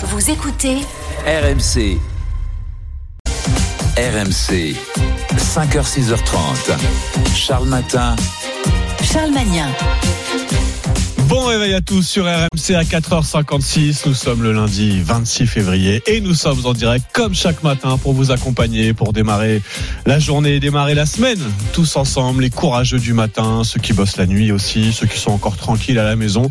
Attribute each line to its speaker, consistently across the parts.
Speaker 1: Vous écoutez
Speaker 2: RMC. RMC. 5h, 6h30. Charles Matin.
Speaker 1: Charles Magnin.
Speaker 3: Bon réveil à tous sur RMC à 4h56. Nous sommes le lundi 26 février et nous sommes en direct comme chaque matin pour vous accompagner, pour démarrer la journée, démarrer la semaine. Tous ensemble, les courageux du matin, ceux qui bossent la nuit aussi, ceux qui sont encore tranquilles à la maison.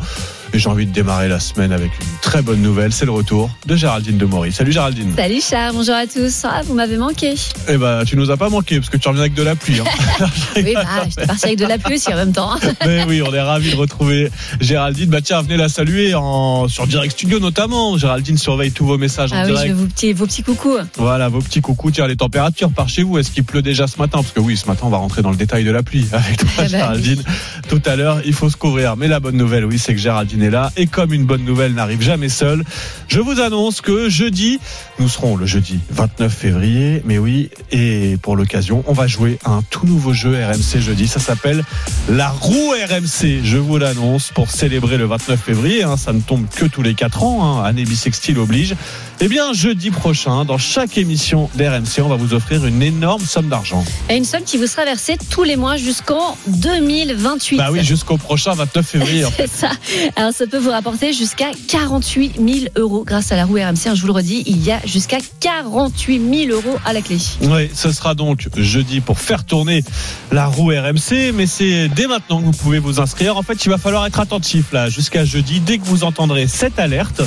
Speaker 3: Et j'ai envie de démarrer la semaine avec une très bonne nouvelle. C'est le retour de Géraldine de Maurice. Salut Géraldine.
Speaker 4: Salut Charles, bonjour à tous. Ah, vous m'avez manqué.
Speaker 3: Eh ben, tu nous as pas manqué parce que tu reviens avec de la pluie. Hein.
Speaker 4: oui, bah, j'étais parti avec de la pluie aussi en même temps.
Speaker 3: Mais oui, on est ravis de retrouver Géraldine. Bah tiens, venez la saluer en, sur Direct Studio notamment. Géraldine surveille tous vos messages en
Speaker 4: ah
Speaker 3: direct.
Speaker 4: oui, je veux vos petits, vos petits coucous.
Speaker 3: Voilà, vos petits coucous. Tiens, les températures par chez vous, est-ce qu'il pleut déjà ce matin? Parce que oui, ce matin, on va rentrer dans le détail de la pluie avec toi,
Speaker 4: Eh ben
Speaker 3: Géraldine. Tout à l'heure, il faut se couvrir. Mais la bonne nouvelle, oui, c'est que Géraldine Et comme une bonne nouvelle n'arrive jamais seule, je vous annonce que jeudi, nous serons le jeudi 29 février. Mais oui, et pour l'occasion, on va jouer à un tout nouveau jeu RMC jeudi. Ça s'appelle la roue RMC. Je vous l'annonce pour célébrer le 29 février. hein. ça ne tombe que tous les 4 ans. Hein, année bissextile oblige. Eh bien, jeudi prochain, dans chaque émission d'RMC, on va vous offrir une énorme somme d'argent.
Speaker 4: Et une somme qui vous sera versée tous les mois jusqu'en 2028.
Speaker 3: Bah oui, jusqu'au prochain 29 février.
Speaker 4: C'est ça. Alors ça peut vous rapporter jusqu'à 48 000 euros grâce à la roue RMC. Je vous le redis, il y a jusqu'à 48 000 euros à la clé.
Speaker 3: Oui, ce sera donc jeudi pour faire tourner la roue RMC, mais c'est dès maintenant que vous pouvez vous inscrire. En fait, il va falloir être attentif là jusqu'à jeudi. Dès que vous entendrez cette alerte,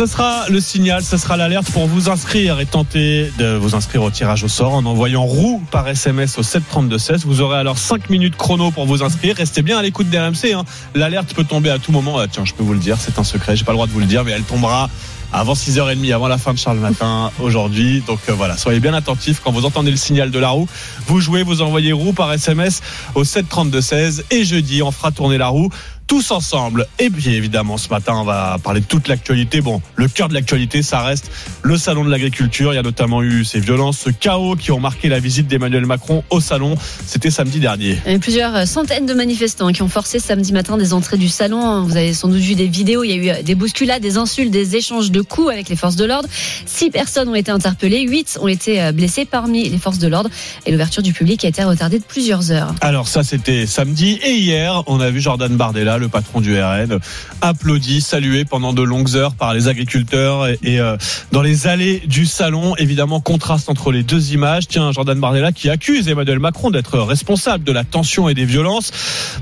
Speaker 3: ce sera le signal, ce sera l'alerte pour vous inscrire et tenter de vous inscrire au tirage au sort en envoyant roue par SMS au 732-16. Vous aurez alors 5 minutes chrono pour vous inscrire. Restez bien à l'écoute d'RMC. Hein. L'alerte peut tomber à tout moment. Ah, tiens, je peux vous le dire, c'est un secret. J'ai pas le droit de vous le dire, mais elle tombera avant 6h30, avant la fin de Charles Matin aujourd'hui. Donc euh, voilà, soyez bien attentifs quand vous entendez le signal de la roue. Vous jouez, vous envoyez roue par SMS au 732-16 et jeudi, on fera tourner la roue tous ensemble. Et puis évidemment, ce matin, on va parler de toute l'actualité. Bon, le cœur de l'actualité, ça reste le salon de l'agriculture. Il y a notamment eu ces violences, ce chaos qui ont marqué la visite d'Emmanuel Macron au salon. C'était samedi dernier.
Speaker 4: Il y a eu plusieurs centaines de manifestants qui ont forcé samedi matin des entrées du salon. Vous avez sans doute vu des vidéos. Il y a eu des bousculades, des insultes, des échanges de coups avec les forces de l'ordre. Six personnes ont été interpellées, huit ont été blessées parmi les forces de l'ordre. Et l'ouverture du public a été retardée de plusieurs heures.
Speaker 3: Alors ça, c'était samedi. Et hier, on a vu Jordan Bardella, le patron du RN, applaudi, salué pendant de longues heures par les agriculteurs et, euh, dans les allées du salon. Évidemment, contraste entre les deux images. Tiens, Jordan Bardella qui accuse Emmanuel Macron d'être responsable de la tension et des violences.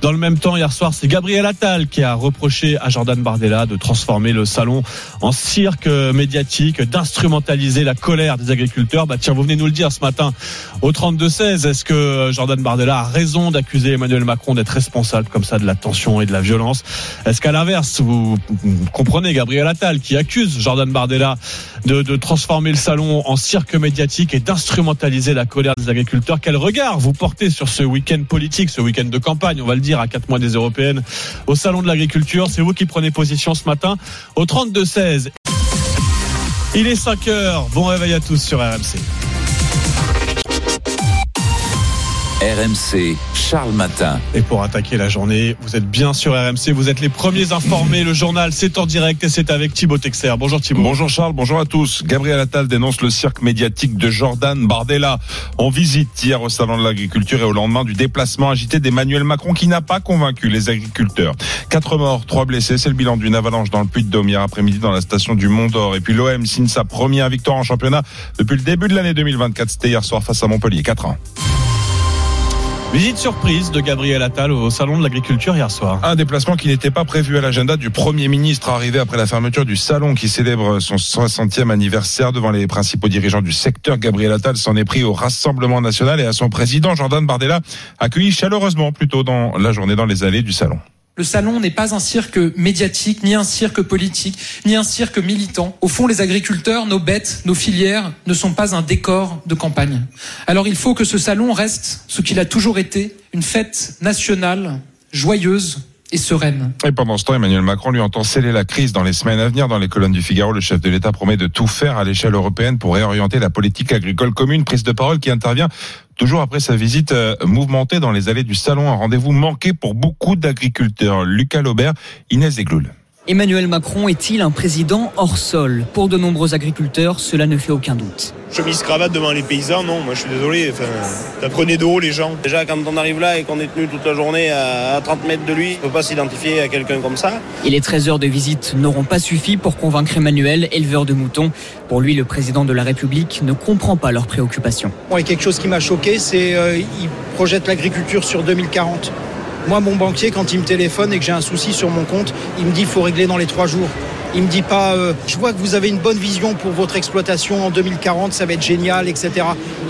Speaker 3: Dans le même temps, hier soir, c'est Gabriel Attal qui a reproché à Jordan Bardella de transformer le salon en cirque médiatique, d'instrumentaliser la colère des agriculteurs. Bah tiens, vous venez nous le dire ce matin au 32-16. Est-ce que Jordan Bardella a raison d'accuser Emmanuel Macron d'être responsable comme ça de la tension et de la violence Est-ce qu'à l'inverse, vous comprenez Gabriel Attal qui accuse Jordan Bardella de, de transformer le salon en cirque médiatique et d'instrumentaliser la colère des agriculteurs? Quel regard vous portez sur ce week-end politique, ce week-end de campagne, on va le dire, à quatre mois des européennes au salon de l'agriculture? C'est vous qui prenez position ce matin au 32-16. Il est 5 heures. Bon réveil à tous sur RMC.
Speaker 2: RMC, Charles Matin.
Speaker 3: Et pour attaquer la journée, vous êtes bien sur RMC, vous êtes les premiers informés. Le journal, c'est en direct et c'est avec Thibaut Texer. Bonjour Thibaut.
Speaker 5: Bonjour Charles, bonjour à tous. Gabriel Attal dénonce le cirque médiatique de Jordan Bardella en visite hier au Salon de l'Agriculture et au lendemain du déplacement agité d'Emmanuel Macron qui n'a pas convaincu les agriculteurs. Quatre morts, trois blessés, c'est le bilan d'une avalanche dans le Puy-de-Dôme hier après-midi dans la station du Mont d'Or. Et puis l'OM signe sa première victoire en championnat depuis le début de l'année 2024. C'était hier soir face à Montpellier, 4 ans.
Speaker 3: Visite surprise de Gabriel Attal au Salon de l'Agriculture hier soir.
Speaker 5: Un déplacement qui n'était pas prévu à l'agenda du Premier ministre arrivé après la fermeture du salon qui célèbre son 60e anniversaire devant les principaux dirigeants du secteur. Gabriel Attal s'en est pris au Rassemblement national et à son président Jordan Bardella, accueilli chaleureusement plutôt dans la journée dans les allées du salon.
Speaker 6: Le salon n'est pas un cirque médiatique, ni un cirque politique, ni un cirque militant. Au fond, les agriculteurs, nos bêtes, nos filières ne sont pas un décor de campagne. Alors il faut que ce salon reste ce qu'il a toujours été, une fête nationale, joyeuse, et
Speaker 5: pendant ce temps, Emmanuel Macron lui entend sceller la crise dans les semaines à venir. Dans les colonnes du Figaro, le chef de l'État promet de tout faire à l'échelle européenne pour réorienter la politique agricole commune. Prise de parole qui intervient toujours après sa visite euh, mouvementée dans les allées du salon. Un rendez-vous manqué pour beaucoup d'agriculteurs. Lucas Laubert, Inès Egloul.
Speaker 7: Emmanuel Macron est-il un président hors sol? Pour de nombreux agriculteurs, cela ne fait aucun doute.
Speaker 8: Chemise cravate devant les paysans, non, moi je suis désolé. Enfin, apprenez de haut les gens.
Speaker 9: Déjà, quand on arrive là et qu'on est tenu toute la journée à 30 mètres de lui, on ne peut pas s'identifier à quelqu'un comme ça.
Speaker 7: Et les 13 heures de visite n'auront pas suffi pour convaincre Emmanuel, éleveur de moutons. Pour lui, le président de la République ne comprend pas leurs préoccupations.
Speaker 10: Bon, et quelque chose qui m'a choqué, c'est euh, il projette l'agriculture sur 2040. Moi, mon banquier, quand il me téléphone et que j'ai un souci sur mon compte, il me dit qu'il faut régler dans les trois jours. Il me dit pas, euh, je vois que vous avez une bonne vision pour votre exploitation en 2040, ça va être génial, etc.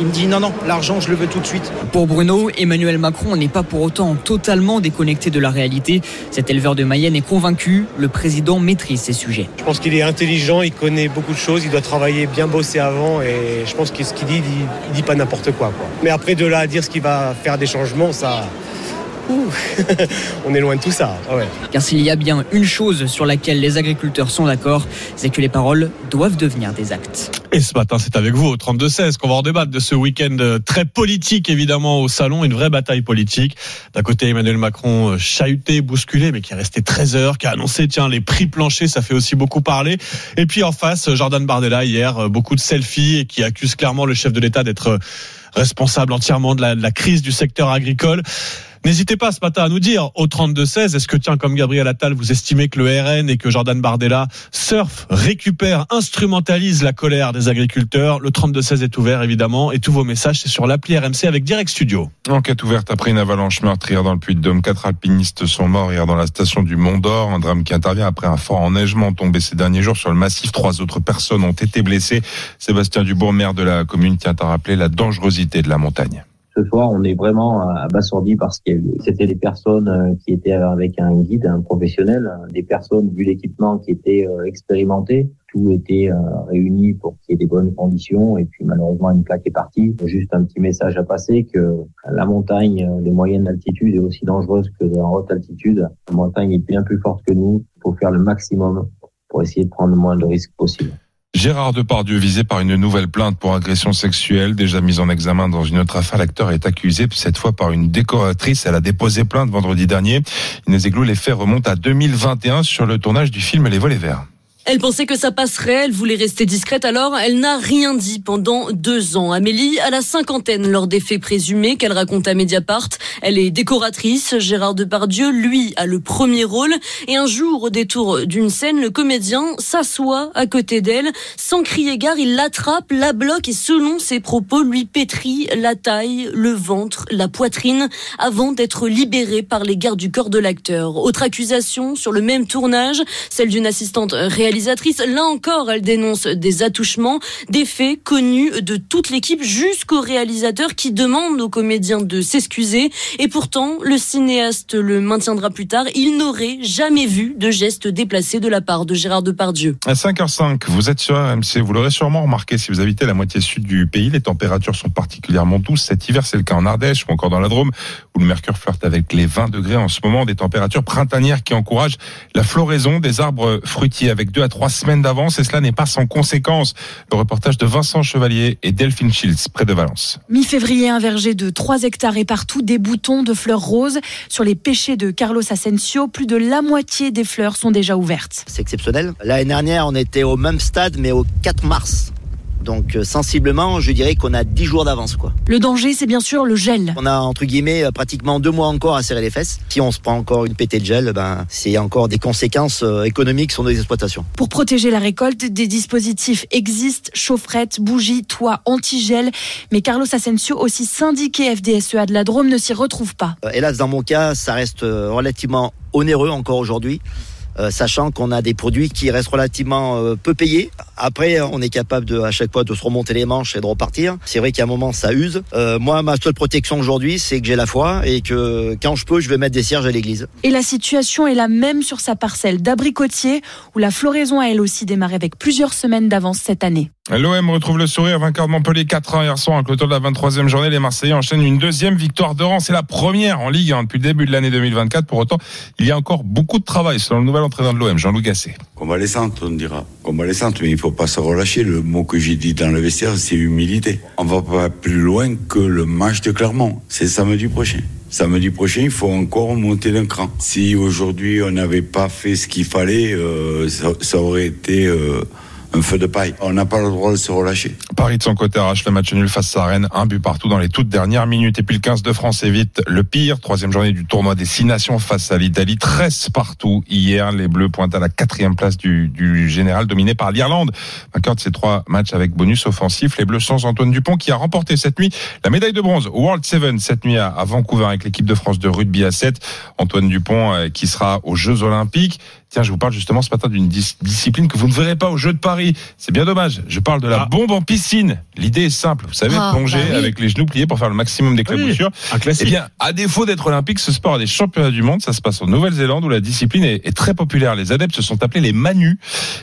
Speaker 10: Il me dit non, non, l'argent, je le veux tout de suite.
Speaker 7: Pour Bruno, Emmanuel Macron n'est pas pour autant totalement déconnecté de la réalité. Cet éleveur de Mayenne est convaincu, le président maîtrise ces sujets.
Speaker 8: Je pense qu'il est intelligent, il connaît beaucoup de choses, il doit travailler, bien bosser avant et je pense que ce qu'il dit, il dit, il dit pas n'importe quoi, quoi. Mais après, de là à dire ce qu'il va faire des changements, ça. Ouh, on est loin de tout ça. Ouais.
Speaker 7: Car s'il y a bien une chose sur laquelle les agriculteurs sont d'accord, c'est que les paroles doivent devenir des actes.
Speaker 3: Et ce matin, c'est avec vous au 32-16 qu'on va en débattre de ce week-end euh, très politique, évidemment, au salon, une vraie bataille politique. D'un côté, Emmanuel Macron euh, chahuté, bousculé, mais qui est resté 13 heures, qui a annoncé, tiens, les prix planchers, ça fait aussi beaucoup parler. Et puis en face, Jordan Bardella, hier, euh, beaucoup de selfies et qui accuse clairement le chef de l'État d'être responsable entièrement de la, de la crise du secteur agricole. N'hésitez pas ce matin à nous dire au 32-16, est-ce que tiens, comme Gabriel Attal, vous estimez que le RN et que Jordan Bardella surf, récupère, instrumentalise la colère des agriculteurs? Le 32-16 est ouvert évidemment et tous vos messages c'est sur l'appli RMC avec Direct Studio.
Speaker 5: Enquête ouverte après une avalanche meurtrière dans le Puy-de-Dôme. Quatre alpinistes sont morts hier dans la station du Mont d'Or. Un drame qui intervient après un fort enneigement tombé ces derniers jours sur le massif. Trois autres personnes ont été blessées. Sébastien Dubourg, maire de la commune, tient à rappeler la dangerosité de la montagne
Speaker 11: ce soir, on est vraiment abasourdi parce que c'était des personnes qui étaient avec un guide, un professionnel, des personnes, vu l'équipement, qui étaient expérimentées. Tout était réuni pour qu'il y ait des bonnes conditions. Et puis, malheureusement, une plaque est partie. Juste un petit message à passer que la montagne des moyennes altitudes est aussi dangereuse que la haute altitude. La montagne est bien plus forte que nous. Il faut faire le maximum pour essayer de prendre le moins de risques possible.
Speaker 5: Gérard Depardieu visé par une nouvelle plainte pour agression sexuelle, déjà mise en examen dans une autre affaire. L'acteur est accusé cette fois par une décoratrice. Elle a déposé plainte vendredi dernier. Inès Eglou, les faits remontent à 2021 sur le tournage du film Les Volets Verts.
Speaker 12: Elle pensait que ça passerait, elle voulait rester discrète, alors elle n'a rien dit pendant deux ans. Amélie a la cinquantaine lors des faits présumés qu'elle raconte à Mediapart. Elle est décoratrice, Gérard Depardieu, lui, a le premier rôle. Et un jour, au détour d'une scène, le comédien s'assoit à côté d'elle. Sans crier gare, il l'attrape, la bloque et selon ses propos, lui pétrit la taille, le ventre, la poitrine, avant d'être libéré par les gardes du corps de l'acteur. Autre accusation sur le même tournage, celle d'une assistante réalisatrice Là encore, elle dénonce des attouchements, des faits connus de toute l'équipe jusqu'au réalisateur qui demande aux comédiens de s'excuser. Et pourtant, le cinéaste le maintiendra plus tard. Il n'aurait jamais vu de geste déplacé de la part de Gérard Depardieu.
Speaker 5: À 5h05, vous êtes sur AMC. Vous l'aurez sûrement remarqué si vous habitez la moitié sud du pays. Les températures sont particulièrement douces. Cet hiver, c'est le cas en Ardèche ou encore dans la Drôme où le mercure flirte avec les 20 degrés en ce moment. Des températures printanières qui encouragent la floraison des arbres fruitiers avec deux à trois semaines d'avance et cela n'est pas sans conséquence. Le reportage de Vincent Chevalier et Delphine Schiltz près de Valence.
Speaker 13: Mi-février, un verger de 3 hectares et partout des boutons de fleurs roses. Sur les pêchers de Carlos Asensio, plus de la moitié des fleurs sont déjà ouvertes.
Speaker 14: C'est exceptionnel. L'année dernière, on était au même stade mais au 4 mars. Donc euh, sensiblement, je dirais qu'on a 10 jours d'avance. quoi.
Speaker 13: Le danger, c'est bien sûr le gel.
Speaker 14: On a entre guillemets euh, pratiquement deux mois encore à serrer les fesses. Si on se prend encore une pétée de gel, ben, c'est encore des conséquences euh, économiques sur nos exploitations.
Speaker 13: Pour protéger la récolte, des dispositifs existent, chaufferettes, bougies, toits, anti-gel. Mais Carlos Asensio, aussi syndiqué FDSEA de la Drôme, ne s'y retrouve pas.
Speaker 14: Hélas, dans mon cas, ça reste relativement onéreux encore aujourd'hui. Euh, sachant qu'on a des produits qui restent relativement euh, peu payés. Après, on est capable de, à chaque fois de se remonter les manches et de repartir. C'est vrai qu'à un moment, ça use. Euh, moi, ma seule protection aujourd'hui, c'est que j'ai la foi et que quand je peux, je vais mettre des cierges à l'église.
Speaker 13: Et la situation est la même sur sa parcelle d'abricotier, où la floraison a elle aussi démarré avec plusieurs semaines d'avance cette année.
Speaker 5: L'OM retrouve le sourire, vainqueur de Montpellier 4-1 hier soir, en clôture de la 23e journée. Les Marseillais enchaînent une deuxième victoire de rang. C'est la première en Ligue 1 depuis le début de l'année 2024. Pour autant, il y a encore beaucoup de travail selon le nouvel entraîneur de l'OM, Jean-Louis Gasset.
Speaker 15: Convalescente, on dira. Convalescente, mais il faut pas se relâcher. Le mot que j'ai dit dans le vestiaire, c'est humilité. On va pas plus loin que le match de Clermont. C'est samedi prochain. Samedi prochain, il faut encore monter d'un cran. Si aujourd'hui on n'avait pas fait ce qu'il fallait, euh, ça, ça aurait été euh, un feu de paille. On n'a pas le droit de se relâcher.
Speaker 5: Paris de son côté arrache le match nul face à Rennes, un but partout dans les toutes dernières minutes. Et puis le 15 de France évite le pire. Troisième journée du tournoi des six nations face à l'Italie. 13 partout hier. Les Bleus pointent à la quatrième place du, du général dominé par l'Irlande. Vainqueur de ces trois matchs avec bonus offensif. Les Bleus sans Antoine Dupont qui a remporté cette nuit la médaille de bronze au World Seven cette nuit à, Vancouver avec l'équipe de France de rugby à 7. Antoine Dupont euh, qui sera aux Jeux Olympiques. Tiens, je vous parle justement ce matin d'une dis- discipline que vous ne verrez pas aux Jeux de Paris. C'est bien dommage. Je parle de la bombe en piscine. L'idée est simple. Vous savez,
Speaker 3: Ah,
Speaker 5: plonger
Speaker 3: bah oui.
Speaker 5: avec les genoux pliés pour faire le maximum d'éclaboussures.
Speaker 3: un classique.
Speaker 5: Eh bien, à défaut d'être olympique, ce sport a des championnats du monde. Ça se passe en Nouvelle-Zélande où la discipline est, est très populaire. Les adeptes se sont appelés les Manus.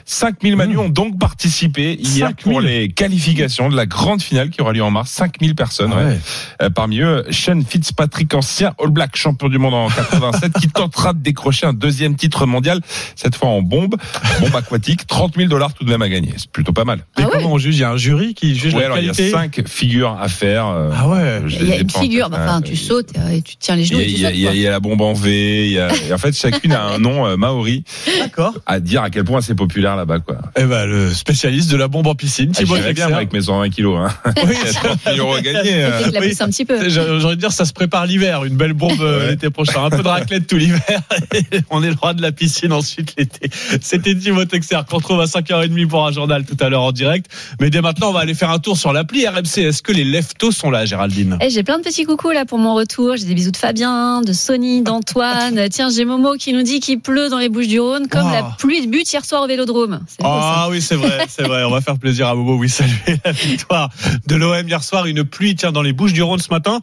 Speaker 5: 5000 Manus ont donc participé hier
Speaker 3: 5000.
Speaker 5: pour les qualifications de la grande finale qui aura lieu en mars. 5000 personnes.
Speaker 3: Ah
Speaker 5: ouais.
Speaker 3: ouais.
Speaker 5: Euh, parmi eux, Sean Fitzpatrick, ancien All Black, champion du monde en 87, qui tentera de décrocher un deuxième titre mondial, cette fois en bombe, bombe aquatique, 30 000 dollars tout de même à gagner. C'est plutôt pas mal.
Speaker 3: Et comment on juge? Il y a un jury qui juge
Speaker 5: Ouais,
Speaker 3: la
Speaker 5: alors il y a
Speaker 3: qualité.
Speaker 5: cinq figures à faire. euh,
Speaker 3: Ah ouais.
Speaker 4: Il y a une
Speaker 5: en
Speaker 4: figure, bah, enfin,
Speaker 5: Euh,
Speaker 4: tu sautes euh, et tu tiens les
Speaker 5: il
Speaker 4: genoux
Speaker 5: y, a,
Speaker 4: et tu
Speaker 5: il y a- il y a-
Speaker 4: quoi.
Speaker 5: il y a la bombe en V. il y a- en fait, chacune a un nom euh, maori.
Speaker 3: D'accord.
Speaker 5: À dire à quel point c'est populaire là-bas, quoi.
Speaker 3: Eh ben, le spécialiste de la bombe en piscine,
Speaker 5: Ah,
Speaker 3: Thibaut
Speaker 5: J'irais bien avec mes 120 kilos. Hein.
Speaker 3: Oui,
Speaker 5: Il y a 30 000 euros à gagner.
Speaker 3: Oui.
Speaker 4: un petit peu.
Speaker 3: J'ai j'ai envie de dire, ça se prépare l'hiver. Une belle bombe l'été prochain. Un peu de raclette tout l'hiver. On est le roi de la piscine ensuite l'été. C'était Thibaut Texer qu'on retrouve à 5h30 pour un journal tout à l'heure en direct. Mais dès maintenant, on va aller faire un tour sur l'appli RMC. Est-ce que les leftos sont là, Géraldine
Speaker 4: Eh, j'ai plein de petits coucous là pour mon retour. J'ai des bisous de Fabien, de Sony, d'Antoine. Tiens, j'ai Momo qui nous dit qu'il pleut dans les Bouches du Rhône, comme
Speaker 3: Oh.
Speaker 4: la pluie de but hier soir au Vélodrome.
Speaker 3: Ah oui, c'est vrai, c'est vrai. On va faire plaisir à Bobo. Oui, saluer la victoire de l'OM hier soir. Une pluie, tiens, dans les Bouches du Rhône ce matin.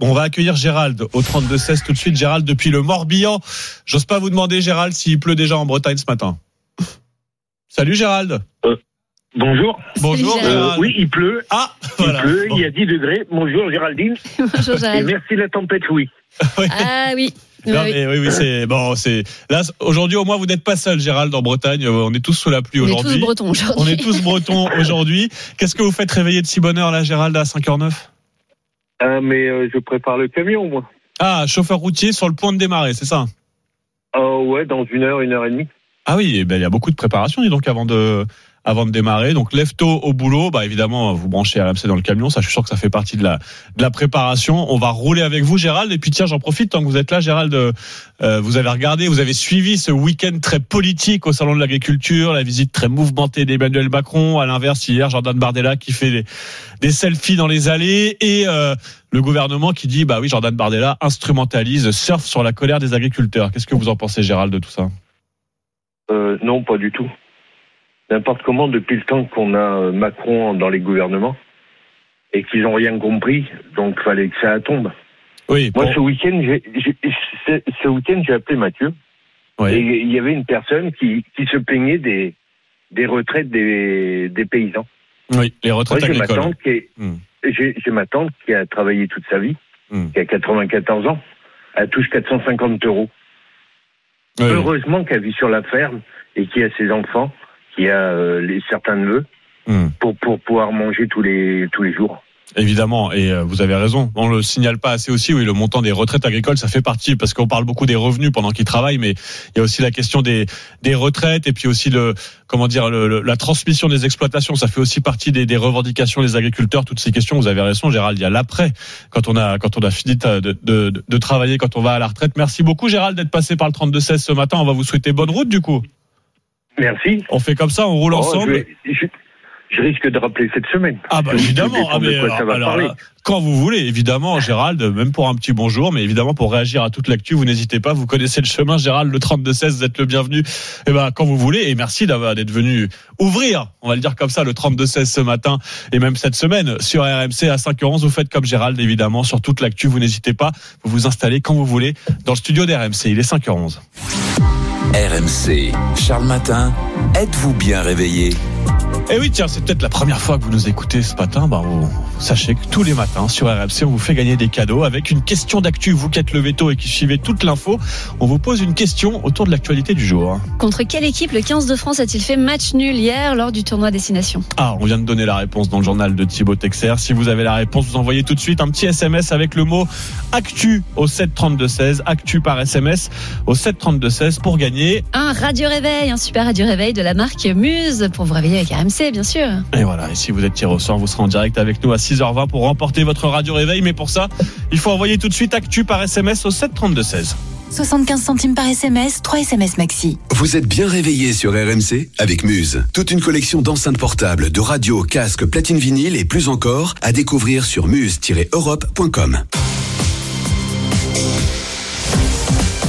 Speaker 3: Bon, on va accueillir Gérald au 32-16 tout de suite. Gérald depuis le Morbihan. J'ose pas vous demander, Gérald, s'il pleut déjà en Bretagne ce matin. Salut Gérald.
Speaker 16: Bonjour.
Speaker 3: Bonjour.
Speaker 16: Euh, oui, il pleut.
Speaker 3: Ah,
Speaker 16: il
Speaker 3: voilà.
Speaker 16: pleut, il y a 10 degrés. Bonjour Géraldine.
Speaker 4: Bonjour
Speaker 16: Et
Speaker 4: Gérald.
Speaker 16: merci la tempête, oui.
Speaker 4: Ah oui.
Speaker 3: Non,
Speaker 4: Oui, oui.
Speaker 3: mais oui, oui, c'est bon. C'est là aujourd'hui au moins vous n'êtes pas seul, Gérald, en Bretagne. Euh, On est tous sous la pluie
Speaker 4: On est
Speaker 3: aujourd'hui.
Speaker 4: tous bretons aujourd'hui.
Speaker 3: On est tous bretons aujourd'hui. Qu'est-ce que vous faites réveiller de si bonne heure là, Gérald, à 5h09
Speaker 16: Ah, mais euh, je prépare le camion, moi.
Speaker 3: Ah, chauffeur routier sur le point de démarrer, c'est ça?
Speaker 16: Oh ouais, dans une heure, une heure et demie.
Speaker 3: Ah oui, eh ben, il y a beaucoup de préparation, dis donc, avant de, avant de démarrer. Donc, lève tôt au boulot. Bah, évidemment, vous branchez RMC dans le camion. Ça, je suis sûr que ça fait partie de la, de la préparation. On va rouler avec vous, Gérald. Et puis, tiens, j'en profite tant que vous êtes là, Gérald. euh, vous avez regardé, vous avez suivi ce week-end très politique au Salon de l'Agriculture, la visite très mouvementée d'Emmanuel Macron. À l'inverse, hier, Jordan Bardella qui fait des, des selfies dans les allées et, euh, le gouvernement qui dit, bah oui, Jordan Bardella instrumentalise, surfe sur la colère des agriculteurs. Qu'est-ce que vous en pensez, Gérald, de tout ça?
Speaker 16: Euh, non, pas du tout. N'importe comment, depuis le temps qu'on a euh, Macron dans les gouvernements et qu'ils n'ont rien compris, donc fallait que ça tombe.
Speaker 3: Oui.
Speaker 16: Moi,
Speaker 3: bon.
Speaker 16: ce week-end, j'ai, ce, j'ai appelé Mathieu. Et il y avait une personne qui, qui se plaignait des, des retraites des, des paysans.
Speaker 3: Oui, les retraites
Speaker 16: Moi, j'ai ma
Speaker 3: agricoles.
Speaker 16: tante qui est-
Speaker 3: Hmm.
Speaker 16: j'ai ma tante qui a travaillé toute sa vie,
Speaker 3: Hmm.
Speaker 16: qui a 94 ans. Elle touche 450 euros.
Speaker 3: Oui.
Speaker 16: Heureusement qu'elle vit sur la ferme et qui a ses enfants, qui a euh, les, certains neveux,
Speaker 3: Hmm.
Speaker 16: pour, pour pouvoir manger tous les, tous les jours.
Speaker 3: Évidemment, et euh, vous avez raison. On le signale pas assez aussi. Oui, le montant des retraites agricoles, ça fait partie parce qu'on parle beaucoup des revenus pendant qu'ils travaillent, mais il y a aussi la question des des retraites et puis aussi le comment dire le, le- la transmission des exploitations. Ça fait aussi partie des, des revendications des agriculteurs. Toutes ces questions, vous avez raison, Gérald. Il y a l'après quand on a quand on a fini de, de, de, de travailler, quand on va à la retraite. Merci beaucoup, Gérald, d'être passé par le 32 16 ce matin. On va vous souhaiter bonne route du coup.
Speaker 16: Merci.
Speaker 3: On fait comme ça, on roule
Speaker 16: Oh,
Speaker 3: ensemble.
Speaker 16: je, vais- je- je risque de rappeler cette semaine.
Speaker 3: Ah bah évidemment, ah, mais
Speaker 16: ça
Speaker 3: alors-
Speaker 16: va
Speaker 3: alors là, quand vous voulez, évidemment, Gérald, même pour un petit bonjour, mais évidemment pour réagir à toute l'actu, vous n'hésitez pas, vous connaissez le chemin, Gérald, le 32-16, vous êtes le bienvenu, et ben quand vous voulez, et merci d'avoir d'être venu ouvrir, on va le dire comme ça, le 32-16 ce matin, et même cette semaine, sur RMC à 5h11, vous faites comme Gérald, évidemment, sur toute l'actu, vous n'hésitez pas, vous vous installez quand vous voulez dans le studio d'RMC, il est 5h11.
Speaker 2: RMC, Charles Matin, êtes-vous bien réveillé?
Speaker 3: Et oui, tiens, c'est peut-être la première fois que vous nous écoutez ce matin. Bah, vous, sachez que tous les matins sur RMC, on vous fait gagner des cadeaux avec une question d'actu. Vous qui êtes le veto et qui suivez toute l'info, on vous pose une question autour de l'actualité du jour.
Speaker 4: Contre quelle équipe le 15 de France a-t-il fait match nul hier lors du tournoi Destination?
Speaker 3: Ah, on vient de donner la réponse dans le journal de Thibaut Texer. Si vous avez la réponse, vous envoyez tout de suite un petit SMS avec le mot actu au 732-16. Actu par SMS au 732-16 pour gagner.
Speaker 4: Un radio réveil, un super radio réveil de la marque Muse pour vous réveiller avec RMC, bien sûr.
Speaker 3: Et voilà, et si vous êtes tiré au sort, vous serez en direct avec nous à 6h20 pour remporter votre radio réveil. Mais pour ça, il faut envoyer tout de suite Actu par SMS au 732-16.
Speaker 1: 75 centimes par SMS, 3 SMS maxi.
Speaker 17: Vous êtes bien réveillé sur RMC avec Muse. Toute une collection d'enceintes portables, de radios, casques, platine vinyle et plus encore à découvrir sur muse-europe.com.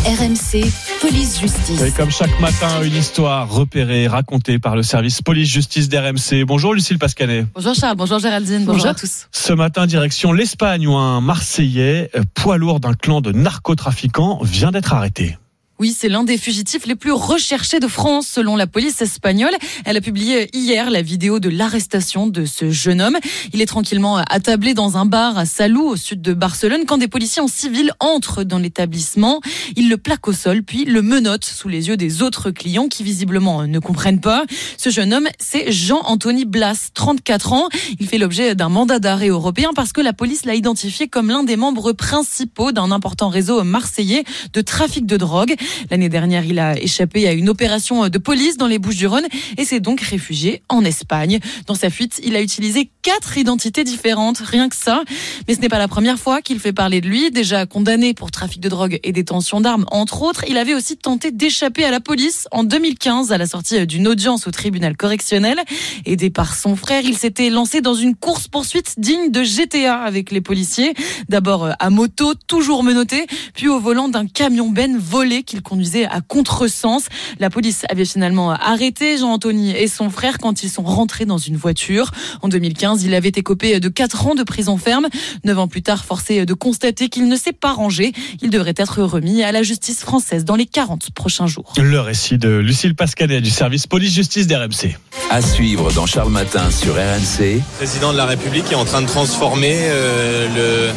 Speaker 1: RMC, police justice.
Speaker 3: Et comme chaque matin, une histoire repérée, racontée par le service police-justice d'RMC. Bonjour Lucille Pascanet.
Speaker 18: Bonjour Charles, bonjour Géraldine, bonjour, à tous.
Speaker 3: Ce matin, direction l'Espagne où un Marseillais, euh, poids lourd d'un clan de narcotrafiquants, vient d'être arrêté.
Speaker 18: Oui, c'est l'un des fugitifs les plus recherchés de France, selon la police espagnole. Elle a publié hier la vidéo de l'arrestation de ce jeune homme. Il est tranquillement attablé dans un bar à Salou, au sud de Barcelone, quand des policiers en civil entrent dans l'établissement. Ils le plaquent au sol, puis le menottent sous les yeux des autres clients qui visiblement ne comprennent pas. Ce jeune homme, c'est Jean-Anthony Blas, 34 ans. Il fait l'objet d'un mandat d'arrêt européen parce que la police l'a identifié comme l'un des membres principaux d'un important réseau marseillais de trafic de drogue. L'année dernière, il a échappé à une opération de police dans les Bouches-du-Rhône et s'est donc réfugié en Espagne. Dans sa fuite, il a utilisé quatre identités différentes, rien que ça. Mais ce n'est pas la première fois qu'il fait parler de lui. Déjà condamné pour trafic de drogue et détention d'armes, entre autres, il avait aussi tenté d'échapper à la police en 2015 à la sortie d'une audience au tribunal correctionnel. Aidé par son frère, il s'était lancé dans une course-poursuite digne de GTA avec les policiers. D'abord à moto, toujours menotté, puis au volant d'un camion Ben volé qu'il conduisait à contresens. La police avait finalement arrêté Jean-Anthony et son frère quand ils sont rentrés dans une voiture. En 2015, il avait écopé de 4 ans de prison ferme. 9 ans plus tard, forcé de constater qu'il ne s'est pas rangé. Il devrait être remis à la justice française dans les 40 prochains jours.
Speaker 3: Le récit de Lucille Pascanet du service police-justice d'RMC.
Speaker 2: À suivre dans Charles Matin sur RMC.
Speaker 19: Le président de la République est en train de transformer euh,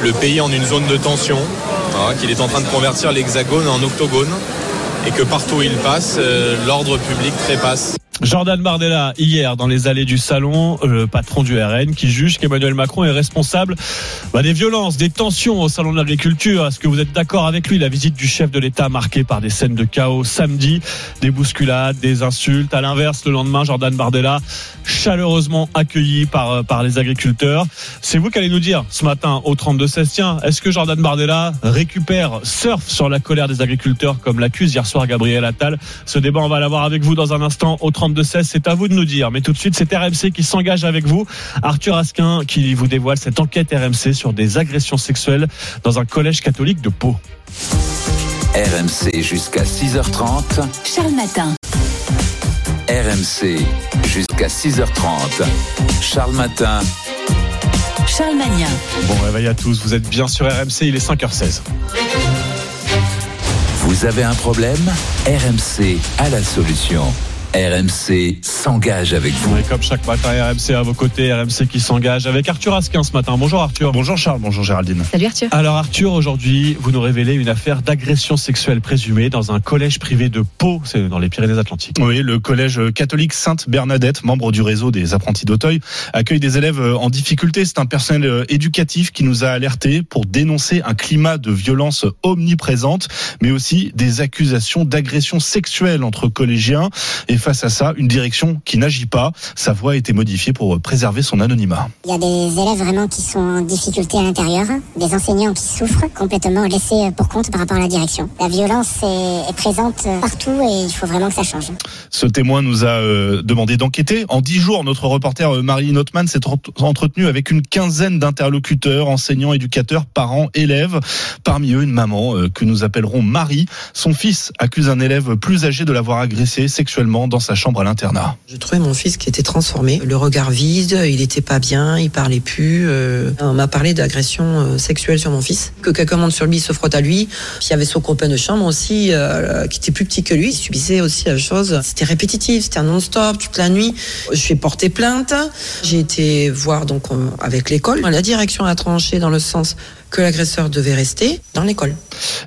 Speaker 19: le, le pays en une zone de tension. Voilà, qu'il est en train de convertir l'hexagone en octogone et que partout où il passe, euh, l'ordre public trépasse.
Speaker 3: Jordan Bardella, hier, dans les allées du salon, le patron du RN, qui juge qu'Emmanuel Macron est responsable bah, des violences, des tensions au salon de l'agriculture. Est-ce que vous êtes d'accord avec lui? La visite du chef de l'État marquée par des scènes de chaos samedi, des bousculades, des insultes. À l'inverse, le lendemain, Jordan Bardella, chaleureusement accueilli par, par les agriculteurs. C'est vous qui allez nous dire ce matin au 32-16, tiens, est-ce que Jordan Bardella récupère, surfe sur la colère des agriculteurs comme l'accuse hier soir? Gabriel Attal Ce débat, on va l'avoir avec vous dans un instant au 32-16. C'est à vous de nous dire. Mais tout de suite, c'est RMC qui s'engage avec vous. Arthur Asquin qui vous dévoile cette enquête RMC sur des agressions sexuelles dans un collège catholique de Pau.
Speaker 2: RMC jusqu'à 6h30.
Speaker 1: Charles Matin.
Speaker 2: RMC jusqu'à 6h30. Charles Matin.
Speaker 1: Charles Magnin.
Speaker 3: Bon réveil à tous. Vous êtes bien sur RMC. Il est 5h16.
Speaker 2: Vous avez un problème? RMC a la solution. RMC s'engage avec vous.
Speaker 3: Et comme chaque matin, RMC à vos côtés, RMC qui s'engage avec Arthur Asquin ce matin. Bonjour Arthur.
Speaker 20: Bonjour Charles, bonjour Géraldine.
Speaker 4: Salut Arthur.
Speaker 3: Alors Arthur, aujourd'hui, vous nous révélez une affaire d'agression sexuelle présumée dans un collège privé de Pau, c'est dans les Pyrénées-Atlantiques.
Speaker 20: Oui, le collège catholique Sainte-Bernadette, membre du réseau des apprentis d'Auteuil, accueille des élèves en difficulté. C'est un personnel éducatif qui nous a alertés pour dénoncer un climat de violence omniprésente, mais aussi des accusations d'agression sexuelle entre collégiens. Et face à ça, une direction qui n'agit pas. Sa voix a été modifiée pour préserver son anonymat.
Speaker 21: Il y a des élèves vraiment qui sont en difficulté à l'intérieur, des enseignants qui souffrent, complètement laissés pour compte par rapport à la direction. La violence est, présente partout et il faut vraiment que ça change.
Speaker 20: Ce témoin nous a euh, demandé d'enquêter. En dix jours, notre reporter euh, Marie Notman s'est entretenu avec une quinzaine d'interlocuteurs, enseignants, éducateurs, parents, élèves. Parmi eux, une maman euh, que nous appellerons Marie. Son fils accuse un élève plus âgé de l'avoir agressé sexuellement dans sa chambre à l'internat.
Speaker 22: Je trouvais mon fils qui était transformé, le regard vide, il était pas bien, il parlait plus. euh, on m'a parlé d'agression euh, sexuelle sur mon fils, que quelqu'un monte sur lui, se frotte à lui. Il y avait son copain de chambre aussi, euh, qui était plus petit que lui, il subissait aussi la chose. C'était répétitif, c'était un non-stop toute la nuit. Je suis porté plainte. J'ai été voir donc avec l'école. La direction a tranché dans le sens que l'agresseur devait rester dans l'école.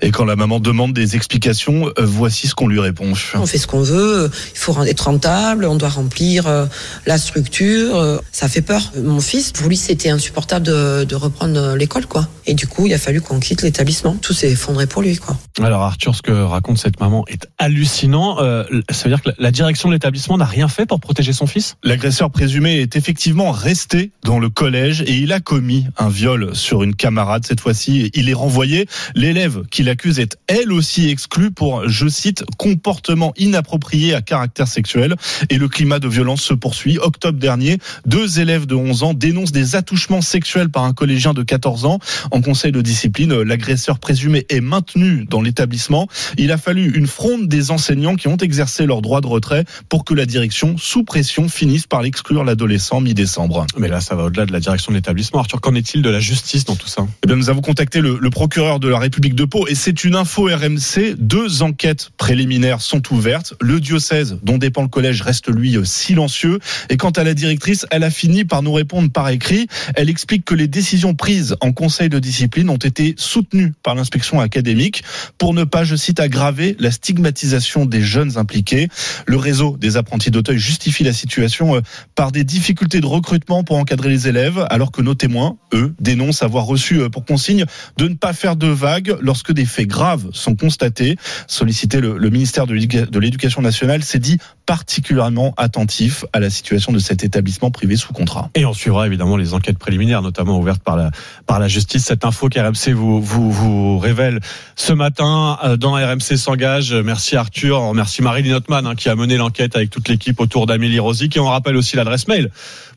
Speaker 20: Et quand la maman demande des explications, euh, voici ce qu'on lui répond.
Speaker 22: On fait ce qu'on veut, il faut être rentable, on doit remplir euh, la structure. euh, Ça fait peur. Mon fils, pour lui, c'était insupportable de, de reprendre l'école, quoi. Et du coup, il a fallu qu'on quitte l'établissement. Tout s'est effondré pour lui, quoi.
Speaker 3: Alors Arthur, ce que raconte cette maman est hallucinant. Euh, ça veut dire que la- la direction de l'établissement n'a rien fait pour protéger son fils?
Speaker 20: L'agresseur présumé est effectivement resté dans le collège et il a commis un viol sur une camarade. Cette fois-ci, il est renvoyé. L'élève qui l'accuse est elle aussi exclue pour, je cite, comportement inapproprié à caractère sexuel. Et le climat de violence se poursuit. Octobre dernier, deux élèves de 11 ans dénoncent des attouchements sexuels par un collégien de 14 ans. En conseil de discipline, l'agresseur présumé est maintenu dans l'établissement. Il a fallu une fronde des enseignants qui ont exercé leur droit de retrait pour que la direction, sous pression, finisse par l'exclure l'adolescent mi-décembre.
Speaker 3: Mais là, ça va au-delà de la direction de l'établissement. Arthur, qu'en est-il de la justice dans tout ça?
Speaker 20: Eh bien, nous avons contacté le, procureur de la République de Pau et c'est une info RMC. Deux enquêtes préliminaires sont ouvertes. Le diocèse dont dépend le collège reste lui silencieux. Et quant à la directrice, elle a fini par nous répondre par écrit. Elle explique que les décisions prises en conseil de discipline ont été soutenues par l'inspection académique pour ne pas, je cite, aggraver la stigmatisation des jeunes impliqués. Le réseau des apprentis d'Auteuil justifie la situation euh, par des difficultés de recrutement pour encadrer les élèves, alors que nos témoins, eux, dénoncent avoir reçu euh, pour consigne de ne pas faire de vagues lorsque des faits graves sont constatés. Sollicité le, le ministère de l'éduca- de l'Éducation nationale s'est dit particulièrement attentif à la situation de cet établissement privé sous contrat.
Speaker 3: Et on suivra évidemment les enquêtes préliminaires, notamment ouvertes par la, justice. Cette info qu'RMC vous, vous, révèle ce matin euh, dans RMC s'engage. Merci Arthur, on remercie Marie Notman hein, qui a mené l'enquête avec toute l'équipe autour d'Amélie Rosic. Et on rappelle aussi l'adresse mail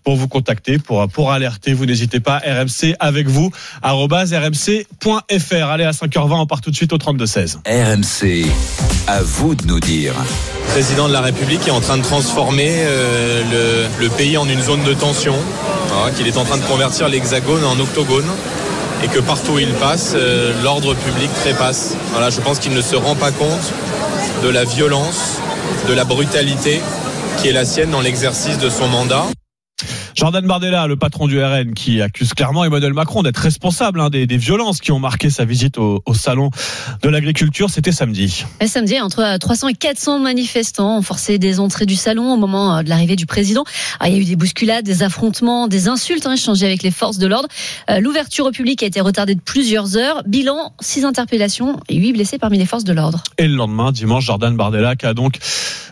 Speaker 3: pour vous contacter, pour, pour alerter. Vous n'hésitez pas, RMC avec vous, rmc.fr. Allez, à 5h20, on part tout de suite au 32-16.
Speaker 2: RMC, à vous de nous dire.
Speaker 19: Le président de la République est en train de transformer euh, le, le pays en une zone de tension, voilà, qu'il est en train de convertir l'hexagone en octogone et que partout où il passe, euh, l'ordre public trépasse. Voilà, je pense qu'il ne se rend pas compte de la violence, de la brutalité qui est la sienne dans l'exercice de son mandat.
Speaker 3: Jordan Bardella, le patron du RN, qui accuse clairement Emmanuel Macron d'être responsable hein, des, des violences qui ont marqué sa visite au, au salon de l'agriculture. C'était samedi.
Speaker 4: Et samedi, entre 300 et 400 manifestants ont forcé des entrées du salon au moment euh, de l'arrivée du président. Ah, il y a eu des bousculades, des affrontements, des insultes hein, échangées avec les forces de l'ordre. Euh, L'ouverture au public a été retardée de plusieurs heures. Bilan, 6 interpellations et 8 blessés parmi les forces de l'ordre.
Speaker 3: Et le lendemain, dimanche, Jordan Bardella, qui a donc,